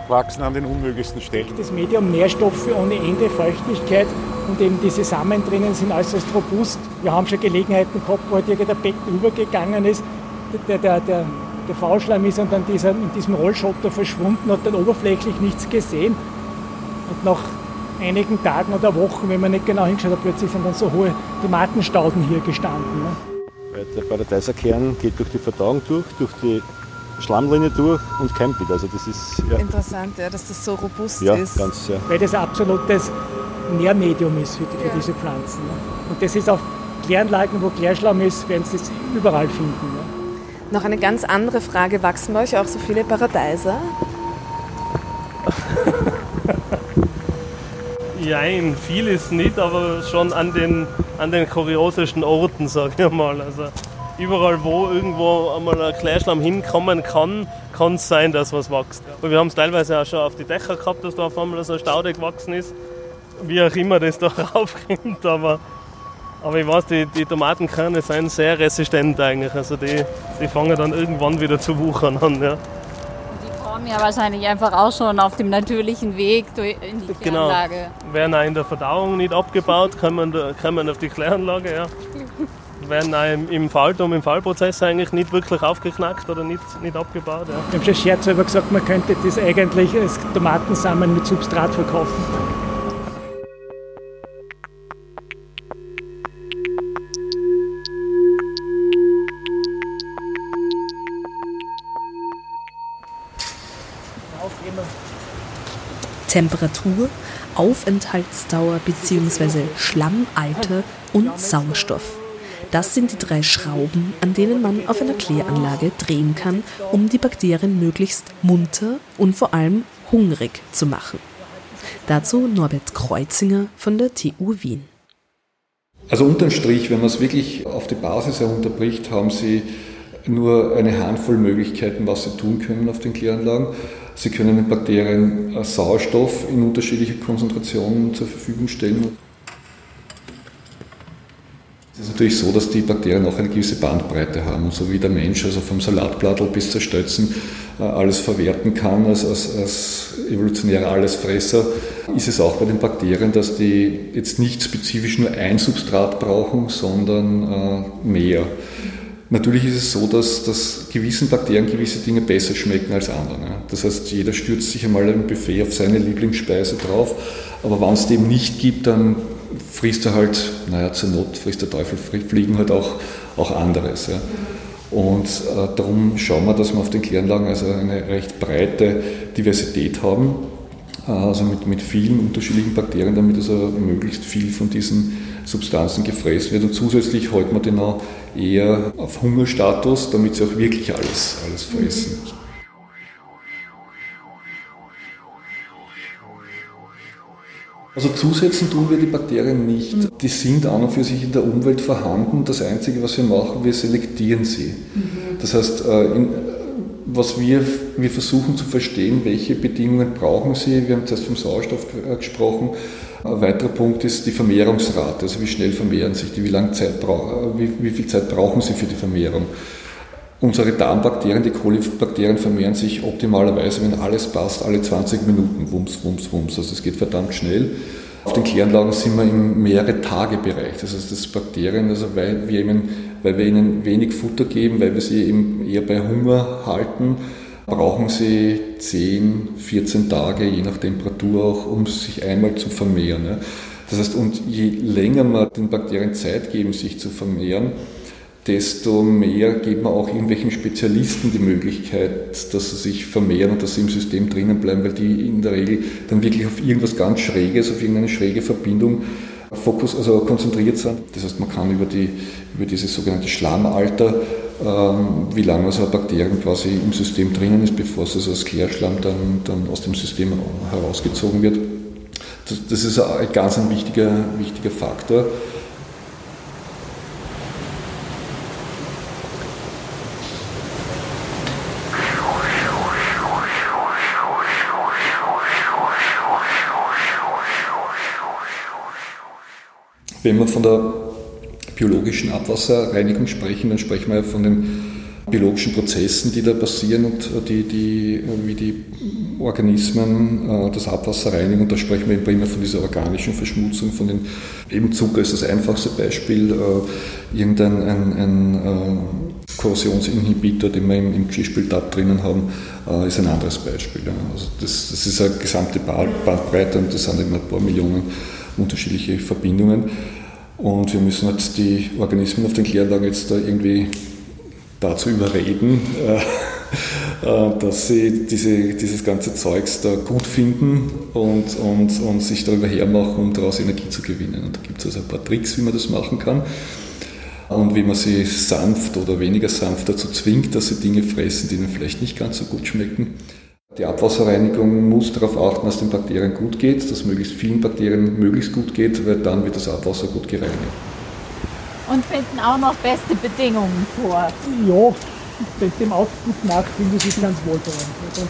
wachsen an den unmöglichsten Stellen. Das Medium Nährstoffe ohne Ende, Feuchtigkeit und eben diese Samen drinnen sind äußerst robust. Wir haben schon Gelegenheiten gehabt, wo halt irgendein Becken übergegangen ist, der, der, der, der Faulschleim ist und dann dieser, in diesem Rollschotter verschwunden, hat dann oberflächlich nichts gesehen. Und nach einigen Tagen oder Wochen, wenn man nicht genau hingeschaut hat, plötzlich sind dann so hohe Tomatenstauden hier gestanden. Ne? Der Paradeiserkern geht durch die Verdauung durch, durch die Schlammlinie durch und keimt wieder. Also das ist ja. interessant, ja, dass das so robust ja, ist. Ganz, ja. Weil das absolutes Nährmedium ist für, die, für diese Pflanzen. Ne? Und das ist auf Kläranlagen, wo Klärschlamm ist, werden Sie das überall finden. Ne? Noch eine ganz andere Frage. Wachsen bei euch auch so viele Paradeiser? Jein, viel ist nicht, aber schon an den, an den kuriosesten Orten, sag ich mal. Also überall, wo irgendwo einmal ein Klärschlamm hinkommen kann, kann es sein, dass was wächst. Und wir haben es teilweise auch schon auf die Dächer gehabt, dass da auf einmal so eine Staude gewachsen ist. Wie auch immer das da raufkommt, aber, aber ich weiß, die, die Tomatenkerne sind sehr resistent eigentlich. Also die, die fangen dann irgendwann wieder zu wuchern an. Ja. Die kommen ja wahrscheinlich einfach auch schon auf dem natürlichen Weg in die genau. Kläranlage. Genau. Werden auch in der Verdauung nicht abgebaut, kommen, kommen auf die Kläranlage. Ja werden auch im, im Fallturm, im Fallprozess eigentlich nicht wirklich aufgeknackt oder nicht, nicht abgebaut. Ja. Wir haben schon scherzhalber gesagt, man könnte das eigentlich als Tomatensamen mit Substrat verkaufen. Temperatur, Aufenthaltsdauer bzw. Schlammalter und Sauerstoff. Das sind die drei Schrauben, an denen man auf einer Kläranlage drehen kann, um die Bakterien möglichst munter und vor allem hungrig zu machen. Dazu Norbert Kreuzinger von der TU Wien. Also unterm Strich, wenn man es wirklich auf die Basis herunterbricht, haben Sie nur eine Handvoll Möglichkeiten, was Sie tun können auf den Kläranlagen. Sie können den Bakterien Sauerstoff in unterschiedlicher Konzentrationen zur Verfügung stellen. Es ist natürlich so, dass die Bakterien auch eine gewisse Bandbreite haben. So wie der Mensch, also vom Salatblattl bis zur Stötzen, äh, alles verwerten kann als, als, als evolutionärer Allesfresser, ist es auch bei den Bakterien, dass die jetzt nicht spezifisch nur ein Substrat brauchen, sondern äh, mehr. Natürlich ist es so, dass, dass gewissen Bakterien gewisse Dinge besser schmecken als anderen. Das heißt, jeder stürzt sich einmal im Buffet auf seine Lieblingsspeise drauf, aber wenn es dem nicht gibt, dann frisst er halt, naja, zur Not frisst der Teufel, fliegen halt auch, auch anderes. Ja. Und äh, darum schauen wir, dass wir auf den Kläranlagen also eine recht breite Diversität haben, äh, also mit, mit vielen unterschiedlichen Bakterien, damit also möglichst viel von diesen Substanzen gefräst wird. Und zusätzlich halten wir den auch eher auf Hungerstatus, damit sie auch wirklich alles, alles fressen. Also zusetzen tun wir die Bakterien nicht. Mhm. Die sind an und für sich in der Umwelt vorhanden. Das Einzige, was wir machen, wir selektieren sie. Mhm. Das heißt, äh, in, was wir, wir versuchen zu verstehen, welche Bedingungen brauchen sie. Wir haben zuerst vom Sauerstoff gesprochen. Ein weiterer Punkt ist die Vermehrungsrate, also wie schnell vermehren sich die, wie, lange Zeit, wie, wie viel Zeit brauchen sie für die Vermehrung. Unsere Darmbakterien, die Kolibakterien vermehren sich optimalerweise, wenn alles passt, alle 20 Minuten. Wumms, wumms, wumms. Also es geht verdammt schnell. Auf den Kläranlagen sind wir im mehrere Tage Bereich. Das heißt, das Bakterien, also weil wir, ihnen, weil wir ihnen wenig Futter geben, weil wir sie eben eher bei Hunger halten, brauchen sie 10, 14 Tage, je nach Temperatur auch, um sich einmal zu vermehren. Das heißt, und je länger wir den Bakterien Zeit geben, sich zu vermehren, desto mehr gibt man auch irgendwelchen Spezialisten die Möglichkeit, dass sie sich vermehren und dass sie im System drinnen bleiben, weil die in der Regel dann wirklich auf irgendwas ganz Schräges, auf irgendeine schräge Verbindung Fokus, also konzentriert sind. Das heißt, man kann über, die, über dieses sogenannte Schlammalter, ähm, wie lange so eine Bakterien quasi im System drinnen ist, bevor es als Klärschlamm dann, dann aus dem System herausgezogen wird. Das, das ist ein ganz ein wichtiger, wichtiger Faktor. Wenn man von der biologischen Abwasserreinigung sprechen, dann sprechen wir ja von den biologischen Prozessen, die da passieren und die, die, wie die Organismen äh, das Abwasser reinigen. Und da sprechen wir immer von dieser organischen Verschmutzung, von den, eben Zucker ist das einfachste Beispiel, äh, irgendein ein, ein, äh, Korrosionsinhibitor, den wir im, im Geschirrspültab drinnen haben, ist ein anderes Beispiel. Also das, das ist eine gesamte Bandbreite und das sind eben ein paar Millionen unterschiedliche Verbindungen. Und wir müssen jetzt die Organismen auf den Kläranlagen jetzt da irgendwie dazu überreden, äh, äh, dass sie diese, dieses ganze Zeugs da gut finden und, und, und sich darüber hermachen, um daraus Energie zu gewinnen. Und da gibt es also ein paar Tricks, wie man das machen kann und wie man sie sanft oder weniger sanft dazu zwingt, dass sie Dinge fressen, die ihnen vielleicht nicht ganz so gut schmecken. Die Abwasserreinigung muss darauf achten, dass den Bakterien gut geht, dass möglichst vielen Bakterien möglichst gut geht, weil dann wird das Abwasser gut gereinigt und finden auch noch beste Bedingungen vor. Ja, dem Output nach finde ich ganz wohltuend. Also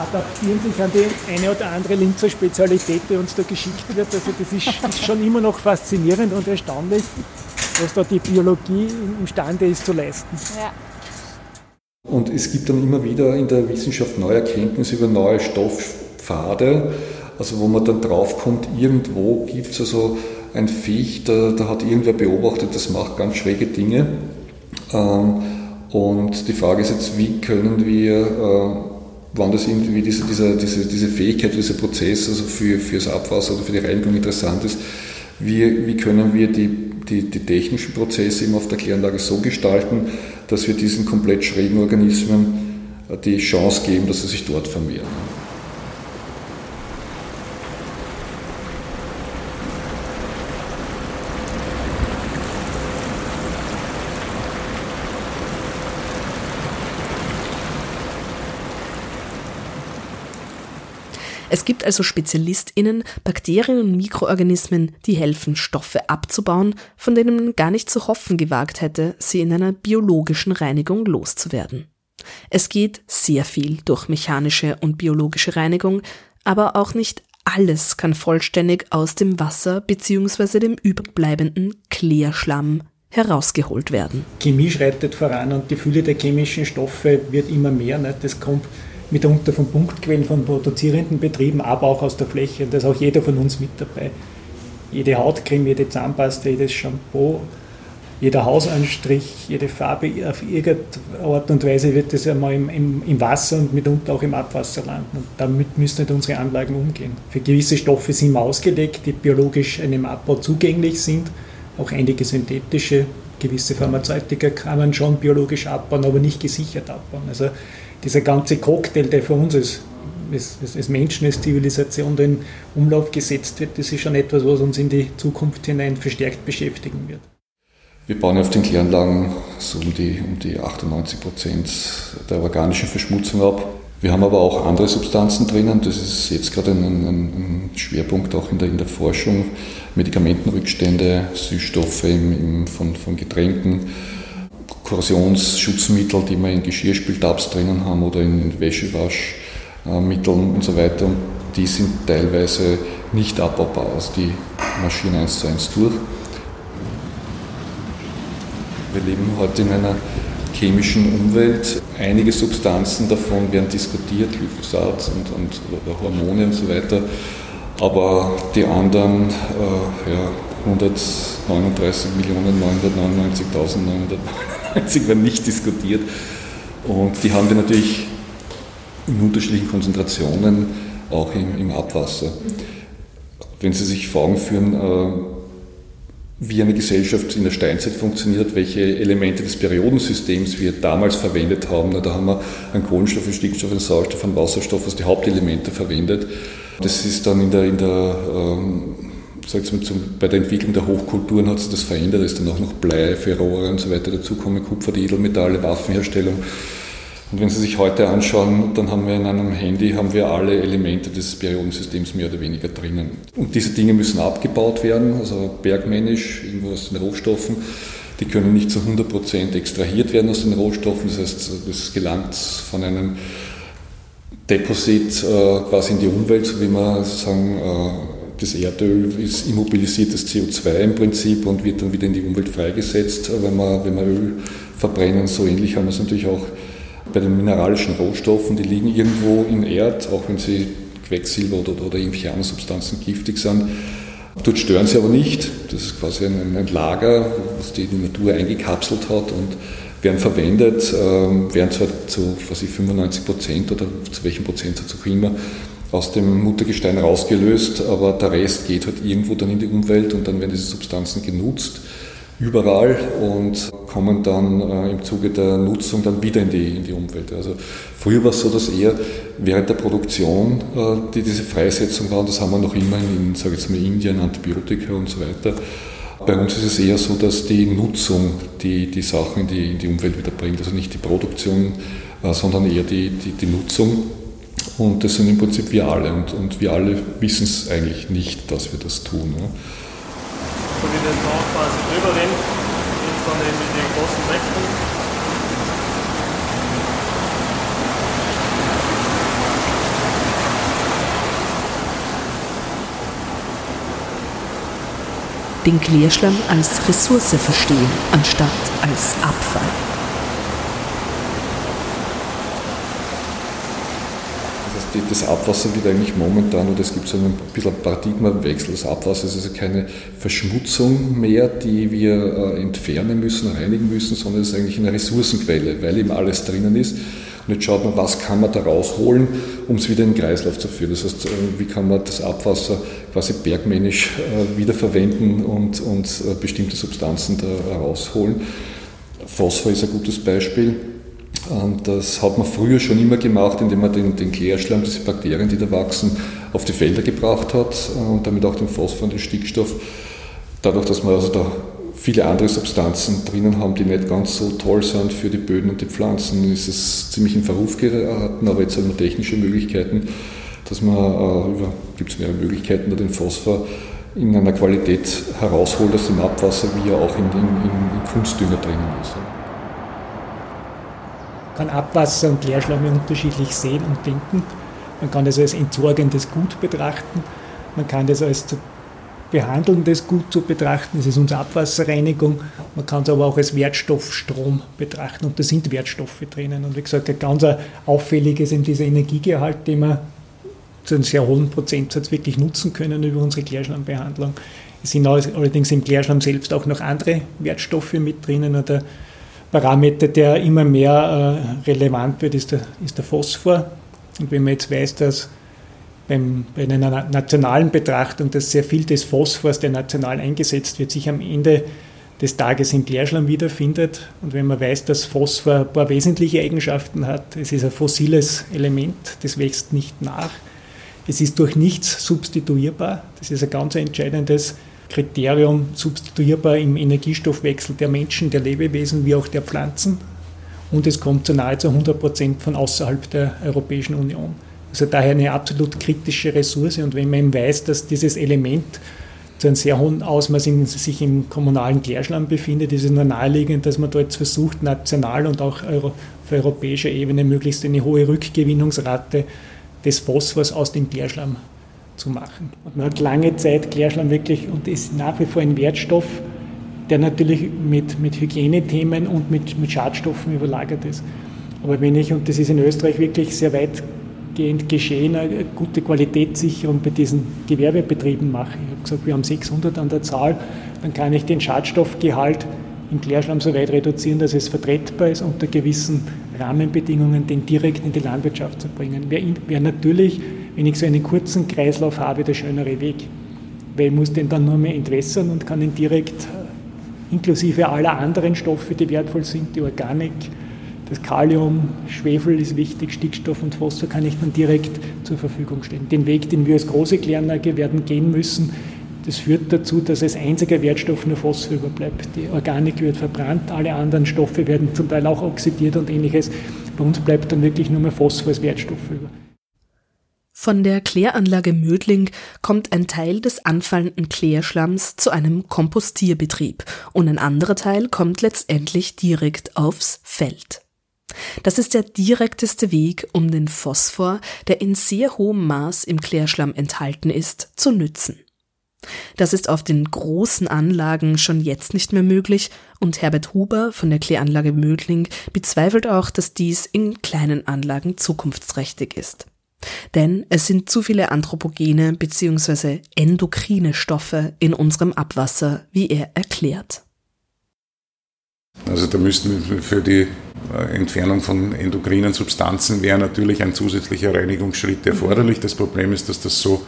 adaptieren sich an die eine oder andere Linzer Spezialität, die uns da geschickt wird. Also das ist, ist schon immer noch faszinierend und erstaunlich, was da die Biologie imstande ist zu leisten. Ja. Und es gibt dann immer wieder in der Wissenschaft neue Erkenntnisse über neue Stoffpfade, also wo man dann draufkommt, irgendwo gibt es also ein Viech, da, da, hat irgendwer beobachtet, das macht ganz schräge Dinge. Ähm, und die Frage ist jetzt, wie können wir, äh, wann das irgendwie diese, diese, diese, Fähigkeit, dieser Prozess also für, für das Abwasser oder für die Reinigung interessant ist, wie, wie können wir die, die, die technischen Prozesse eben auf der Kläranlage so gestalten, dass wir diesen komplett schrägen Organismen äh, die Chance geben, dass sie sich dort vermehren. Es gibt also SpezialistInnen, Bakterien und Mikroorganismen, die helfen, Stoffe abzubauen, von denen man gar nicht zu hoffen gewagt hätte, sie in einer biologischen Reinigung loszuwerden. Es geht sehr viel durch mechanische und biologische Reinigung, aber auch nicht alles kann vollständig aus dem Wasser bzw. dem übrigbleibenden Klärschlamm herausgeholt werden. Chemie schreitet voran und die Fülle der chemischen Stoffe wird immer mehr. Das kommt mitunter von Punktquellen von produzierenden Betrieben, aber auch aus der Fläche. Und da ist auch jeder von uns mit dabei. Jede Hautcreme, jede Zahnpasta, jedes Shampoo, jeder Hausanstrich, jede Farbe, auf irgendeine Art und Weise wird das einmal im, im, im, Wasser und mitunter auch im Abwasser landen. Und damit müssen nicht unsere Anlagen umgehen. Für gewisse Stoffe sind wir ausgelegt, die biologisch einem Abbau zugänglich sind, auch einige synthetische. Gewisse Pharmazeutika kann man schon biologisch abbauen, aber nicht gesichert abbauen. Also dieser ganze Cocktail, der für uns als, als Menschen, als Zivilisation in Umlauf gesetzt wird, das ist schon etwas, was uns in die Zukunft hinein verstärkt beschäftigen wird. Wir bauen auf den Kläranlagen so um die, um die 98 Prozent der organischen Verschmutzung ab. Wir haben aber auch andere Substanzen drinnen. Das ist jetzt gerade ein, ein, ein Schwerpunkt auch in der, in der Forschung. Medikamentenrückstände, Süßstoffe im, im, von, von Getränken Korrosionsschutzmittel, die wir in Geschirrspültabs drinnen haben oder in Wäschewaschmitteln und so weiter. Und die sind teilweise nicht abbaubar. Also die marschieren eins zu eins durch. Wir leben heute in einer chemischen Umwelt. Einige Substanzen davon werden diskutiert, Glyphosat und, und Hormone und so weiter. Aber die anderen, äh, ja, 139.999.999 einzig werden nicht diskutiert. Und die haben wir natürlich in unterschiedlichen Konzentrationen auch im, im Abwasser. Wenn Sie sich vor Augen führen, äh, wie eine Gesellschaft in der Steinzeit funktioniert, welche Elemente des Periodensystems wir damals verwendet haben. Da haben wir einen Kohlenstoff, einen Stickstoff, einen Sauerstoff, einen Wasserstoff als die Hauptelemente verwendet. Das ist dann in der, in der ähm, sag's mal, zum, bei der Entwicklung der Hochkulturen hat sich das verändert, da ist dann auch noch Blei, Ferrore und so weiter dazukommen, Kupfer, die Edelmetalle, Waffenherstellung. Und wenn Sie sich heute anschauen, dann haben wir in einem Handy haben wir alle Elemente des Periodensystems mehr oder weniger drinnen. Und diese Dinge müssen abgebaut werden, also bergmännisch, irgendwo aus den Rohstoffen. Die können nicht zu 100% extrahiert werden aus den Rohstoffen, das heißt, das gelangt von einem Deposit äh, quasi in die Umwelt, so wie man sagen, äh, das Erdöl ist immobilisiertes CO2 im Prinzip und wird dann wieder in die Umwelt freigesetzt, wenn wir, wenn wir Öl verbrennen. So ähnlich haben wir es natürlich auch bei den mineralischen Rohstoffen. Die liegen irgendwo in Erd, auch wenn sie Quecksilber oder, oder irgendwelche anderen Substanzen giftig sind. Dort stören sie aber nicht. Das ist quasi ein, ein Lager, was die, die Natur eingekapselt hat und werden verwendet, ähm, werden zwar zu quasi 95 Prozent oder zu welchem Prozentsatz auch immer aus dem Muttergestein rausgelöst, aber der Rest geht halt irgendwo dann in die Umwelt und dann werden diese Substanzen genutzt überall und kommen dann äh, im Zuge der Nutzung dann wieder in die, in die Umwelt. Also früher war es so, dass eher während der Produktion äh, die, diese Freisetzung war, und das haben wir noch immer in, sage ich mal, Indien, Antibiotika und so weiter. Bei uns ist es eher so, dass die Nutzung die, die Sachen in die, in die Umwelt wieder bringt, also nicht die Produktion, äh, sondern eher die, die, die Nutzung. Und das sind im Prinzip wir alle. Und, und wir alle wissen es eigentlich nicht, dass wir das tun. Ja. So wie der Tag quasi drüber rennt, geht es dann eben in die großen Becken. Den Klärschlamm als Ressource verstehen, anstatt als Abfall. Das Abwasser wird eigentlich momentan, oder es gibt so ein bisschen Paradigmawechsel. Das Abwasser ist also keine Verschmutzung mehr, die wir äh, entfernen müssen, reinigen müssen, sondern es ist eigentlich eine Ressourcenquelle, weil eben alles drinnen ist. Und jetzt schaut man, was kann man da rausholen, um es wieder in den Kreislauf zu führen. Das heißt, äh, wie kann man das Abwasser quasi bergmännisch äh, wiederverwenden und, und bestimmte Substanzen da rausholen. Phosphor ist ein gutes Beispiel. Das hat man früher schon immer gemacht, indem man den, den Klärschlamm, diese Bakterien, die da wachsen, auf die Felder gebracht hat äh, und damit auch den Phosphor und den Stickstoff. Dadurch, dass wir also da viele andere Substanzen drinnen haben, die nicht ganz so toll sind für die Böden und die Pflanzen, ist es ziemlich in Verruf geraten, aber jetzt haben wir technische Möglichkeiten, dass man äh, über, gibt es mehrere Möglichkeiten, da den Phosphor in einer Qualität herausholt aus dem Abwasser, wie er auch in, in, in Kunstdünger drinnen ist kann Abwasser und Klärschlamme unterschiedlich sehen und denken. Man kann das als entsorgendes Gut betrachten. Man kann das als zu behandelndes Gut zu betrachten. Das ist unsere Abwasserreinigung. Man kann es aber auch als Wertstoffstrom betrachten. Und da sind Wertstoffe drinnen. Und wie gesagt, ein ganz auffälliges ist eben dieser Energiegehalt, den wir zu einem sehr hohen Prozentsatz wirklich nutzen können über unsere Klärschlammbehandlung. Es sind allerdings im Klärschlamm selbst auch noch andere Wertstoffe mit drinnen. Oder Parameter, der immer mehr äh, relevant wird, ist der, ist der Phosphor. Und wenn man jetzt weiß, dass beim, bei einer nationalen Betrachtung, dass sehr viel des Phosphors, der national eingesetzt wird, sich am Ende des Tages im Klärschlamm wiederfindet. Und wenn man weiß, dass Phosphor ein paar wesentliche Eigenschaften hat, es ist ein fossiles Element, das wächst nicht nach. Es ist durch nichts substituierbar. Das ist ein ganz entscheidendes Kriterium substituierbar im Energiestoffwechsel der Menschen, der Lebewesen wie auch der Pflanzen. Und es kommt zu nahezu 100 Prozent von außerhalb der Europäischen Union. Also daher eine absolut kritische Ressource. Und wenn man weiß, dass dieses Element zu einem sehr hohen Ausmaß in, sich im kommunalen Klärschlamm befindet, ist es nur naheliegend, dass man dort versucht, national und auch auf europäischer Ebene möglichst eine hohe Rückgewinnungsrate des Phosphors aus dem Klärschlamm zu machen. Und man hat lange Zeit Klärschlamm wirklich und ist nach wie vor ein Wertstoff, der natürlich mit, mit Hygienethemen und mit, mit Schadstoffen überlagert ist. Aber wenn ich, und das ist in Österreich wirklich sehr weitgehend geschehen, eine gute Qualitätssicherung bei diesen Gewerbebetrieben mache, ich habe gesagt, wir haben 600 an der Zahl, dann kann ich den Schadstoffgehalt im Klärschlamm so weit reduzieren, dass es vertretbar ist, unter gewissen Rahmenbedingungen den direkt in die Landwirtschaft zu bringen. Wäre wär natürlich wenn ich so einen kurzen Kreislauf habe, der schönere Weg. Weil ich muss den dann nur mehr entwässern und kann ihn direkt, äh, inklusive aller anderen Stoffe, die wertvoll sind, die Organik, das Kalium, Schwefel ist wichtig, Stickstoff und Phosphor kann ich dann direkt zur Verfügung stellen. Den Weg, den wir als große Kläranlage werden gehen müssen, das führt dazu, dass als einziger Wertstoff nur Phosphor überbleibt. Die Organik wird verbrannt, alle anderen Stoffe werden zum Teil auch oxidiert und ähnliches. Bei uns bleibt dann wirklich nur mehr Phosphor als Wertstoff über. Von der Kläranlage Mödling kommt ein Teil des anfallenden Klärschlamms zu einem Kompostierbetrieb und ein anderer Teil kommt letztendlich direkt aufs Feld. Das ist der direkteste Weg, um den Phosphor, der in sehr hohem Maß im Klärschlamm enthalten ist, zu nützen. Das ist auf den großen Anlagen schon jetzt nicht mehr möglich und Herbert Huber von der Kläranlage Mödling bezweifelt auch, dass dies in kleinen Anlagen zukunftsträchtig ist. Denn es sind zu viele anthropogene bzw. endokrine Stoffe in unserem Abwasser, wie er erklärt. Also da müssten für die äh, Entfernung von endokrinen Substanzen wäre natürlich ein zusätzlicher Reinigungsschritt erforderlich. Das Problem ist, dass das so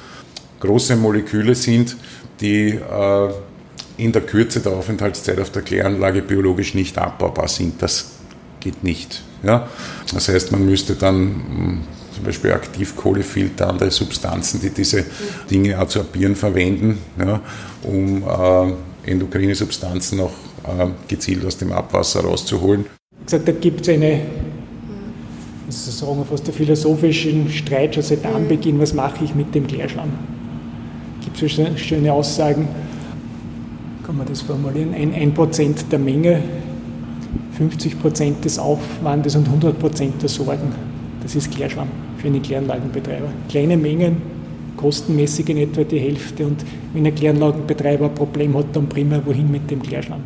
große Moleküle sind, die äh, in der Kürze der Aufenthaltszeit auf der Kläranlage biologisch nicht abbaubar sind. Das geht nicht. Ja? Das heißt, man müsste dann hm, zum Beispiel Aktivkohlefilter, andere Substanzen, die diese Dinge adsorbieren, verwenden, ja, um äh, endokrine Substanzen auch äh, gezielt aus dem Abwasser rauszuholen. Gesagt, da gibt es eine sagen fast einen philosophischen Streit schon seit Anbeginn, was mache ich mit dem Klärschlamm? gibt es so schöne Aussagen, kann man das formulieren, ein, ein Prozent der Menge, 50 Prozent des Aufwandes und 100 Prozent der Sorgen. Das ist Klärschwamm für einen Kläranlagenbetreiber. Kleine Mengen, kostenmäßig in etwa die Hälfte und wenn ein Kläranlagenbetreiber ein Problem hat, dann prima wohin mit dem Klärschlamm.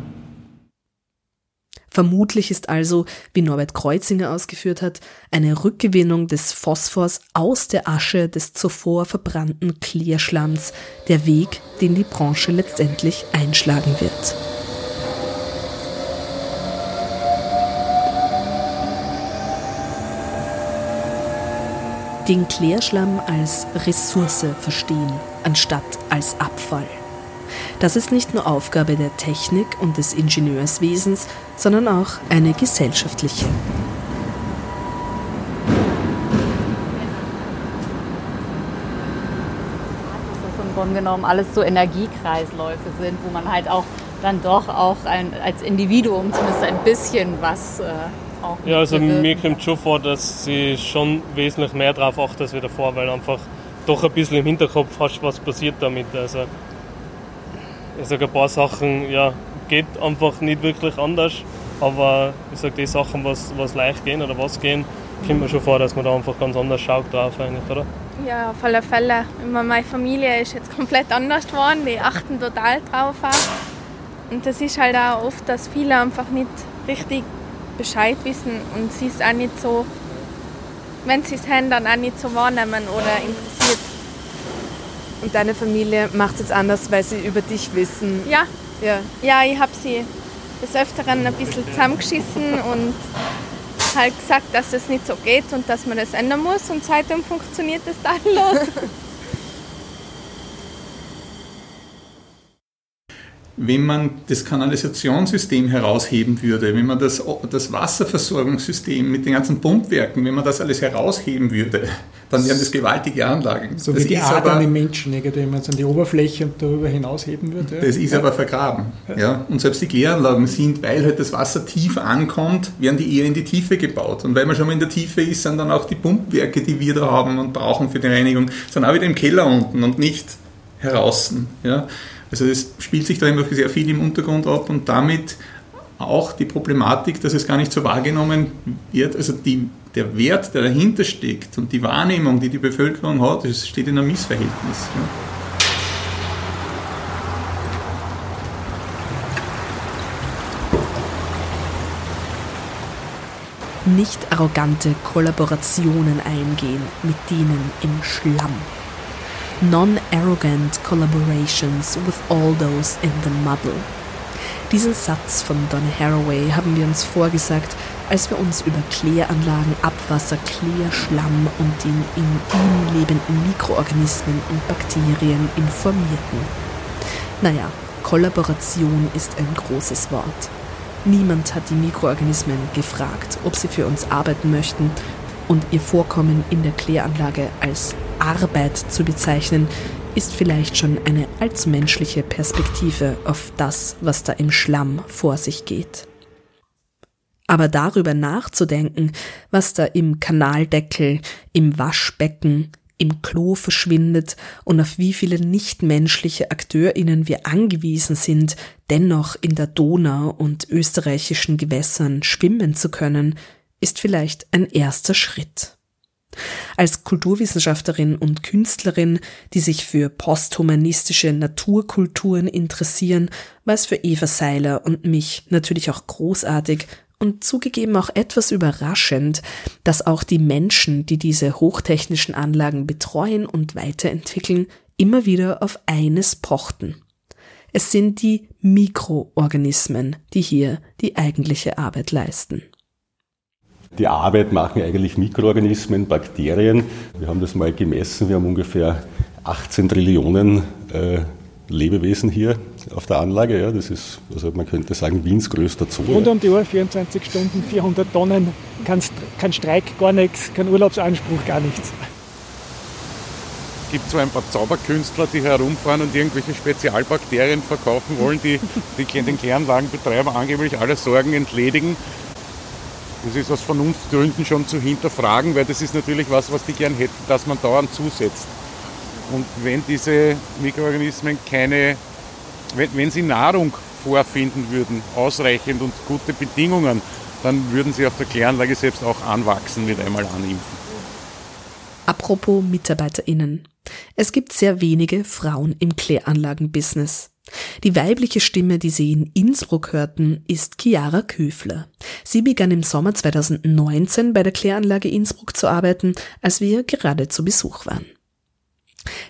Vermutlich ist also, wie Norbert Kreuzinger ausgeführt hat, eine Rückgewinnung des Phosphors aus der Asche des zuvor verbrannten Klärschlamms der Weg, den die Branche letztendlich einschlagen wird. Den Klärschlamm als Ressource verstehen, anstatt als Abfall. Das ist nicht nur Aufgabe der Technik und des Ingenieurswesens, sondern auch eine gesellschaftliche. Im Grunde genommen alles so Energiekreisläufe sind, wo man halt auch dann doch auch ein, als Individuum zumindest ein bisschen was äh, auch Ja, also mir kommt schon vor, dass sie schon wesentlich mehr darauf achten als wieder vor, weil einfach doch ein bisschen im Hinterkopf hast, was passiert damit. Also ich sage, ein paar Sachen ja, geht einfach nicht wirklich anders. Aber ich sage, die Sachen, was, was leicht gehen oder was gehen, kommt mir schon vor, dass man da einfach ganz anders schaut drauf eigentlich, oder? Ja, auf alle Fälle. Meine Familie ist jetzt komplett anders geworden. Die achten total drauf auch. Und das ist halt auch oft, dass viele einfach nicht richtig Bescheid wissen und sie es auch nicht so, wenn sie es haben, dann auch nicht so wahrnehmen oder interessiert. Und deine Familie macht es jetzt anders, weil sie über dich wissen? Ja. Ja, ja ich habe sie des Öfteren ein bisschen zusammengeschissen und halt gesagt, dass es nicht so geht und dass man das ändern muss. Und seitdem funktioniert das dann los. wenn man das Kanalisationssystem herausheben würde, wenn man das, das Wasserversorgungssystem mit den ganzen Pumpwerken, wenn man das alles herausheben würde, dann wären das gewaltige Anlagen. So das wie die Adern im Menschen, wenn man es an die Oberfläche und darüber hinausheben würde. Das ist ja. aber vergraben. Ja. Und selbst die Kläranlagen sind, weil halt das Wasser tief ankommt, werden die eher in die Tiefe gebaut. Und weil man schon mal in der Tiefe ist, sind dann auch die Pumpwerke, die wir da haben und brauchen für die Reinigung, sind auch wieder im Keller unten und nicht heraus. Ja. Also es spielt sich da immer sehr viel im Untergrund ab und damit auch die Problematik, dass es gar nicht so wahrgenommen wird, also die, der Wert, der dahinter steckt und die Wahrnehmung, die die Bevölkerung hat, das steht in einem Missverhältnis. Ja. Nicht arrogante Kollaborationen eingehen mit denen im Schlamm non-arrogant collaborations with all those in the muddle. Diesen Satz von Donna Haraway haben wir uns vorgesagt, als wir uns über Kläranlagen, Abwasser, Klärschlamm und den in ihm lebenden Mikroorganismen und Bakterien informierten. Naja, Kollaboration ist ein großes Wort. Niemand hat die Mikroorganismen gefragt, ob sie für uns arbeiten möchten und ihr Vorkommen in der Kläranlage als Arbeit zu bezeichnen, ist vielleicht schon eine allzu menschliche Perspektive auf das, was da im Schlamm vor sich geht. Aber darüber nachzudenken, was da im Kanaldeckel, im Waschbecken, im Klo verschwindet und auf wie viele nichtmenschliche AkteurInnen wir angewiesen sind, dennoch in der Donau und österreichischen Gewässern schwimmen zu können, ist vielleicht ein erster Schritt. Als Kulturwissenschaftlerin und Künstlerin, die sich für posthumanistische Naturkulturen interessieren, war es für Eva Seiler und mich natürlich auch großartig und zugegeben auch etwas überraschend, dass auch die Menschen, die diese hochtechnischen Anlagen betreuen und weiterentwickeln, immer wieder auf eines pochten. Es sind die Mikroorganismen, die hier die eigentliche Arbeit leisten. Die Arbeit machen eigentlich Mikroorganismen, Bakterien. Wir haben das mal gemessen. Wir haben ungefähr 18 Trillionen äh, Lebewesen hier auf der Anlage. Ja, das ist, also man könnte sagen, Wiens größter Zoo. Rund um die Uhr, 24 Stunden, 400 Tonnen, kein, kein Streik, gar nichts, kein Urlaubsanspruch, gar nichts. Es gibt so ein paar Zauberkünstler, die herumfahren und irgendwelche Spezialbakterien verkaufen wollen, die, die den Kläranlagenbetreiber angeblich alle Sorgen entledigen. Das ist aus Vernunftgründen schon zu hinterfragen, weil das ist natürlich was, was die gern hätten, dass man dauernd zusetzt. Und wenn diese Mikroorganismen keine, wenn, wenn sie Nahrung vorfinden würden, ausreichend und gute Bedingungen, dann würden sie auf der Kläranlage selbst auch anwachsen mit einmal Animpfen. Apropos MitarbeiterInnen. Es gibt sehr wenige Frauen im Kläranlagenbusiness. Die weibliche Stimme, die Sie in Innsbruck hörten, ist Chiara Köfler. Sie begann im Sommer 2019 bei der Kläranlage Innsbruck zu arbeiten, als wir gerade zu Besuch waren.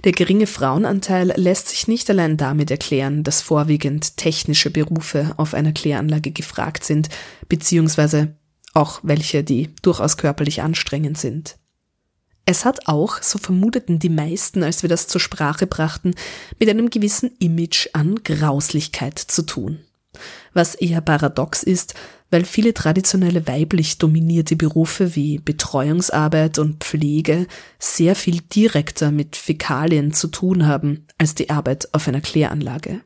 Der geringe Frauenanteil lässt sich nicht allein damit erklären, dass vorwiegend technische Berufe auf einer Kläranlage gefragt sind, beziehungsweise auch welche, die durchaus körperlich anstrengend sind. Es hat auch, so vermuteten die meisten, als wir das zur Sprache brachten, mit einem gewissen Image an Grauslichkeit zu tun. Was eher paradox ist, weil viele traditionelle weiblich dominierte Berufe wie Betreuungsarbeit und Pflege sehr viel direkter mit Fäkalien zu tun haben als die Arbeit auf einer Kläranlage.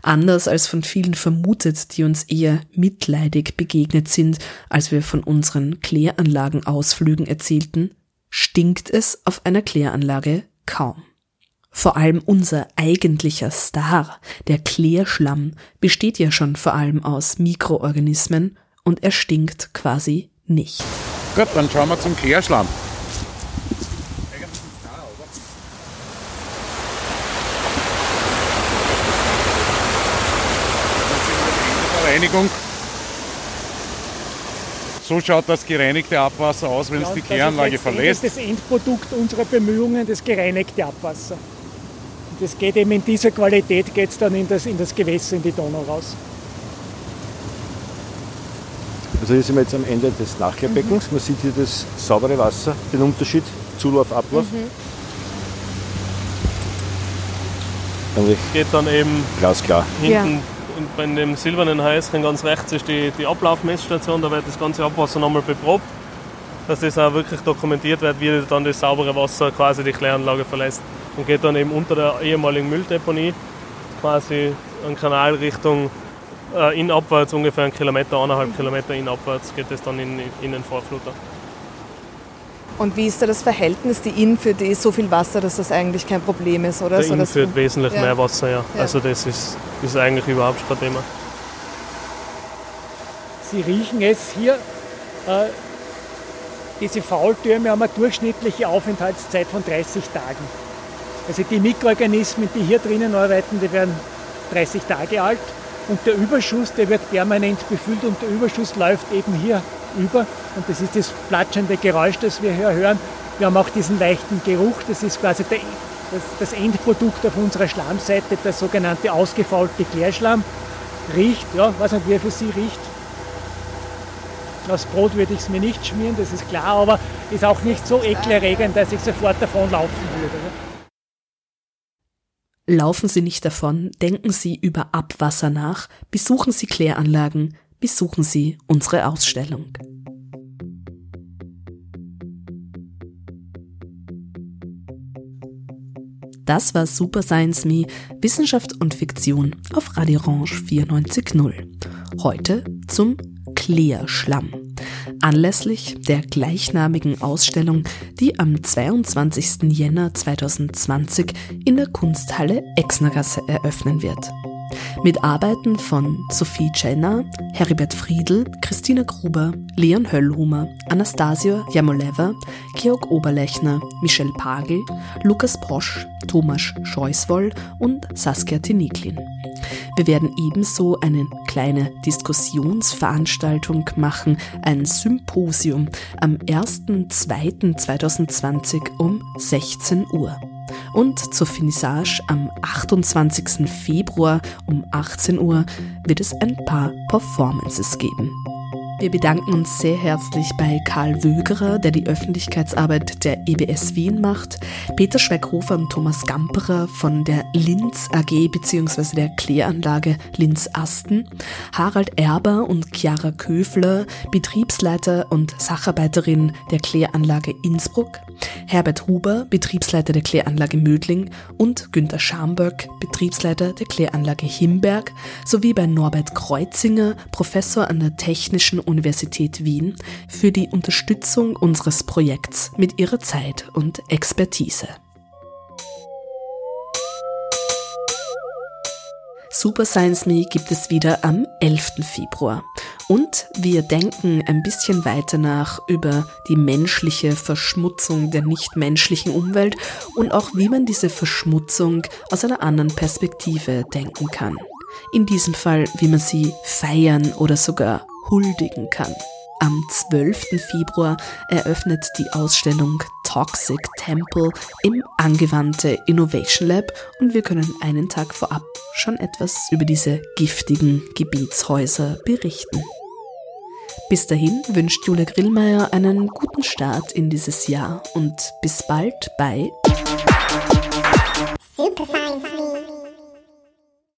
Anders als von vielen vermutet, die uns eher mitleidig begegnet sind, als wir von unseren Kläranlagenausflügen erzählten, stinkt es auf einer Kläranlage kaum. Vor allem unser eigentlicher Star, der Klärschlamm, besteht ja schon vor allem aus Mikroorganismen und er stinkt quasi nicht. Gut, dann schauen wir zum Klärschlamm. Reinigung. So schaut das gereinigte Abwasser aus, wenn ja, es die Kläranlage verlässt. Das ist das Endprodukt unserer Bemühungen, das gereinigte Abwasser das geht eben in dieser Qualität, geht es dann in das, in das Gewässer, in die Donau raus. Also hier sind wir jetzt am Ende des Nachklärbeckens. Mhm. Man sieht hier das saubere Wasser, den Unterschied Zulauf, Ablauf. Mhm. Geht dann eben glasklar. Hinten ja. Bei dem silbernen Häuschen ganz rechts ist die, die Ablaufmessstation, da wird das ganze Abwasser nochmal beprobt, dass das auch wirklich dokumentiert wird, wie dann das saubere Wasser quasi die Kläranlage verlässt und geht dann eben unter der ehemaligen Mülldeponie quasi einen Kanal Richtung äh, inabwärts, ungefähr einen Kilometer, eineinhalb Kilometer inabwärts geht es dann in, in den Vorfluter. Und wie ist da das Verhältnis? Die Inn führt eh so viel Wasser, dass das eigentlich kein Problem ist, oder? Der so, Inn führt wesentlich ja. mehr Wasser, ja. ja. Also das ist, ist eigentlich überhaupt kein Thema. Sie riechen es hier. Äh, diese Faultürme haben eine durchschnittliche Aufenthaltszeit von 30 Tagen. Also die Mikroorganismen, die hier drinnen arbeiten, die werden 30 Tage alt und der Überschuss, der wird permanent befüllt und der Überschuss läuft eben hier über und das ist das platschende Geräusch, das wir hier hören. Wir haben auch diesen leichten Geruch, das ist quasi der, das, das Endprodukt auf unserer Schlammseite, der sogenannte ausgefaulte Klärschlamm. Riecht, ja, weiß nicht, wie er für Sie riecht. Aus Brot würde ich es mir nicht schmieren, das ist klar, aber ist auch nicht so ekelerregend, dass ich sofort davon laufen würde. Laufen Sie nicht davon, denken Sie über Abwasser nach, besuchen Sie Kläranlagen, besuchen Sie unsere Ausstellung. Das war Super Science Me, Wissenschaft und Fiktion auf Radio Orange 94.0. Heute zum Klärschlamm anlässlich der gleichnamigen Ausstellung, die am 22. Jänner 2020 in der Kunsthalle Exnergasse eröffnen wird. Mit Arbeiten von Sophie Jenner, Heribert Friedl, Christina Gruber, Leon Höllhumer, Anastasia Jamoleva, Georg Oberlechner, Michelle Pagel, Lukas Posch, Thomas Scheuswoll und Saskia Tiniklin. Wir werden ebenso eine kleine Diskussionsveranstaltung machen, ein Symposium am 1.2.2020 um 16 Uhr. Und zur Finissage am 28. Februar um 18 Uhr wird es ein paar Performances geben. Wir bedanken uns sehr herzlich bei Karl Wögerer, der die Öffentlichkeitsarbeit der EBS Wien macht, Peter Schweighofer und Thomas Gamperer von der Linz AG bzw. der Kläranlage Linz-Asten, Harald Erber und Chiara Köfler, Betriebsleiter und Sacharbeiterin der Kläranlage Innsbruck, Herbert Huber, Betriebsleiter der Kläranlage Mödling und Günter Schamböck, Betriebsleiter der Kläranlage Himberg, sowie bei Norbert Kreuzinger, Professor an der Technischen Universität Wien, für die Unterstützung unseres Projekts mit ihrer Zeit und Expertise. Super Science Me gibt es wieder am 11. Februar. Und wir denken ein bisschen weiter nach über die menschliche Verschmutzung der nichtmenschlichen Umwelt und auch wie man diese Verschmutzung aus einer anderen Perspektive denken kann. In diesem Fall, wie man sie feiern oder sogar huldigen kann. Am 12. Februar eröffnet die Ausstellung Toxic Temple im Angewandte Innovation Lab und wir können einen Tag vorab schon etwas über diese giftigen Gebietshäuser berichten. Bis dahin wünscht Julia Grillmeier einen guten Start in dieses Jahr und bis bald bei Super Science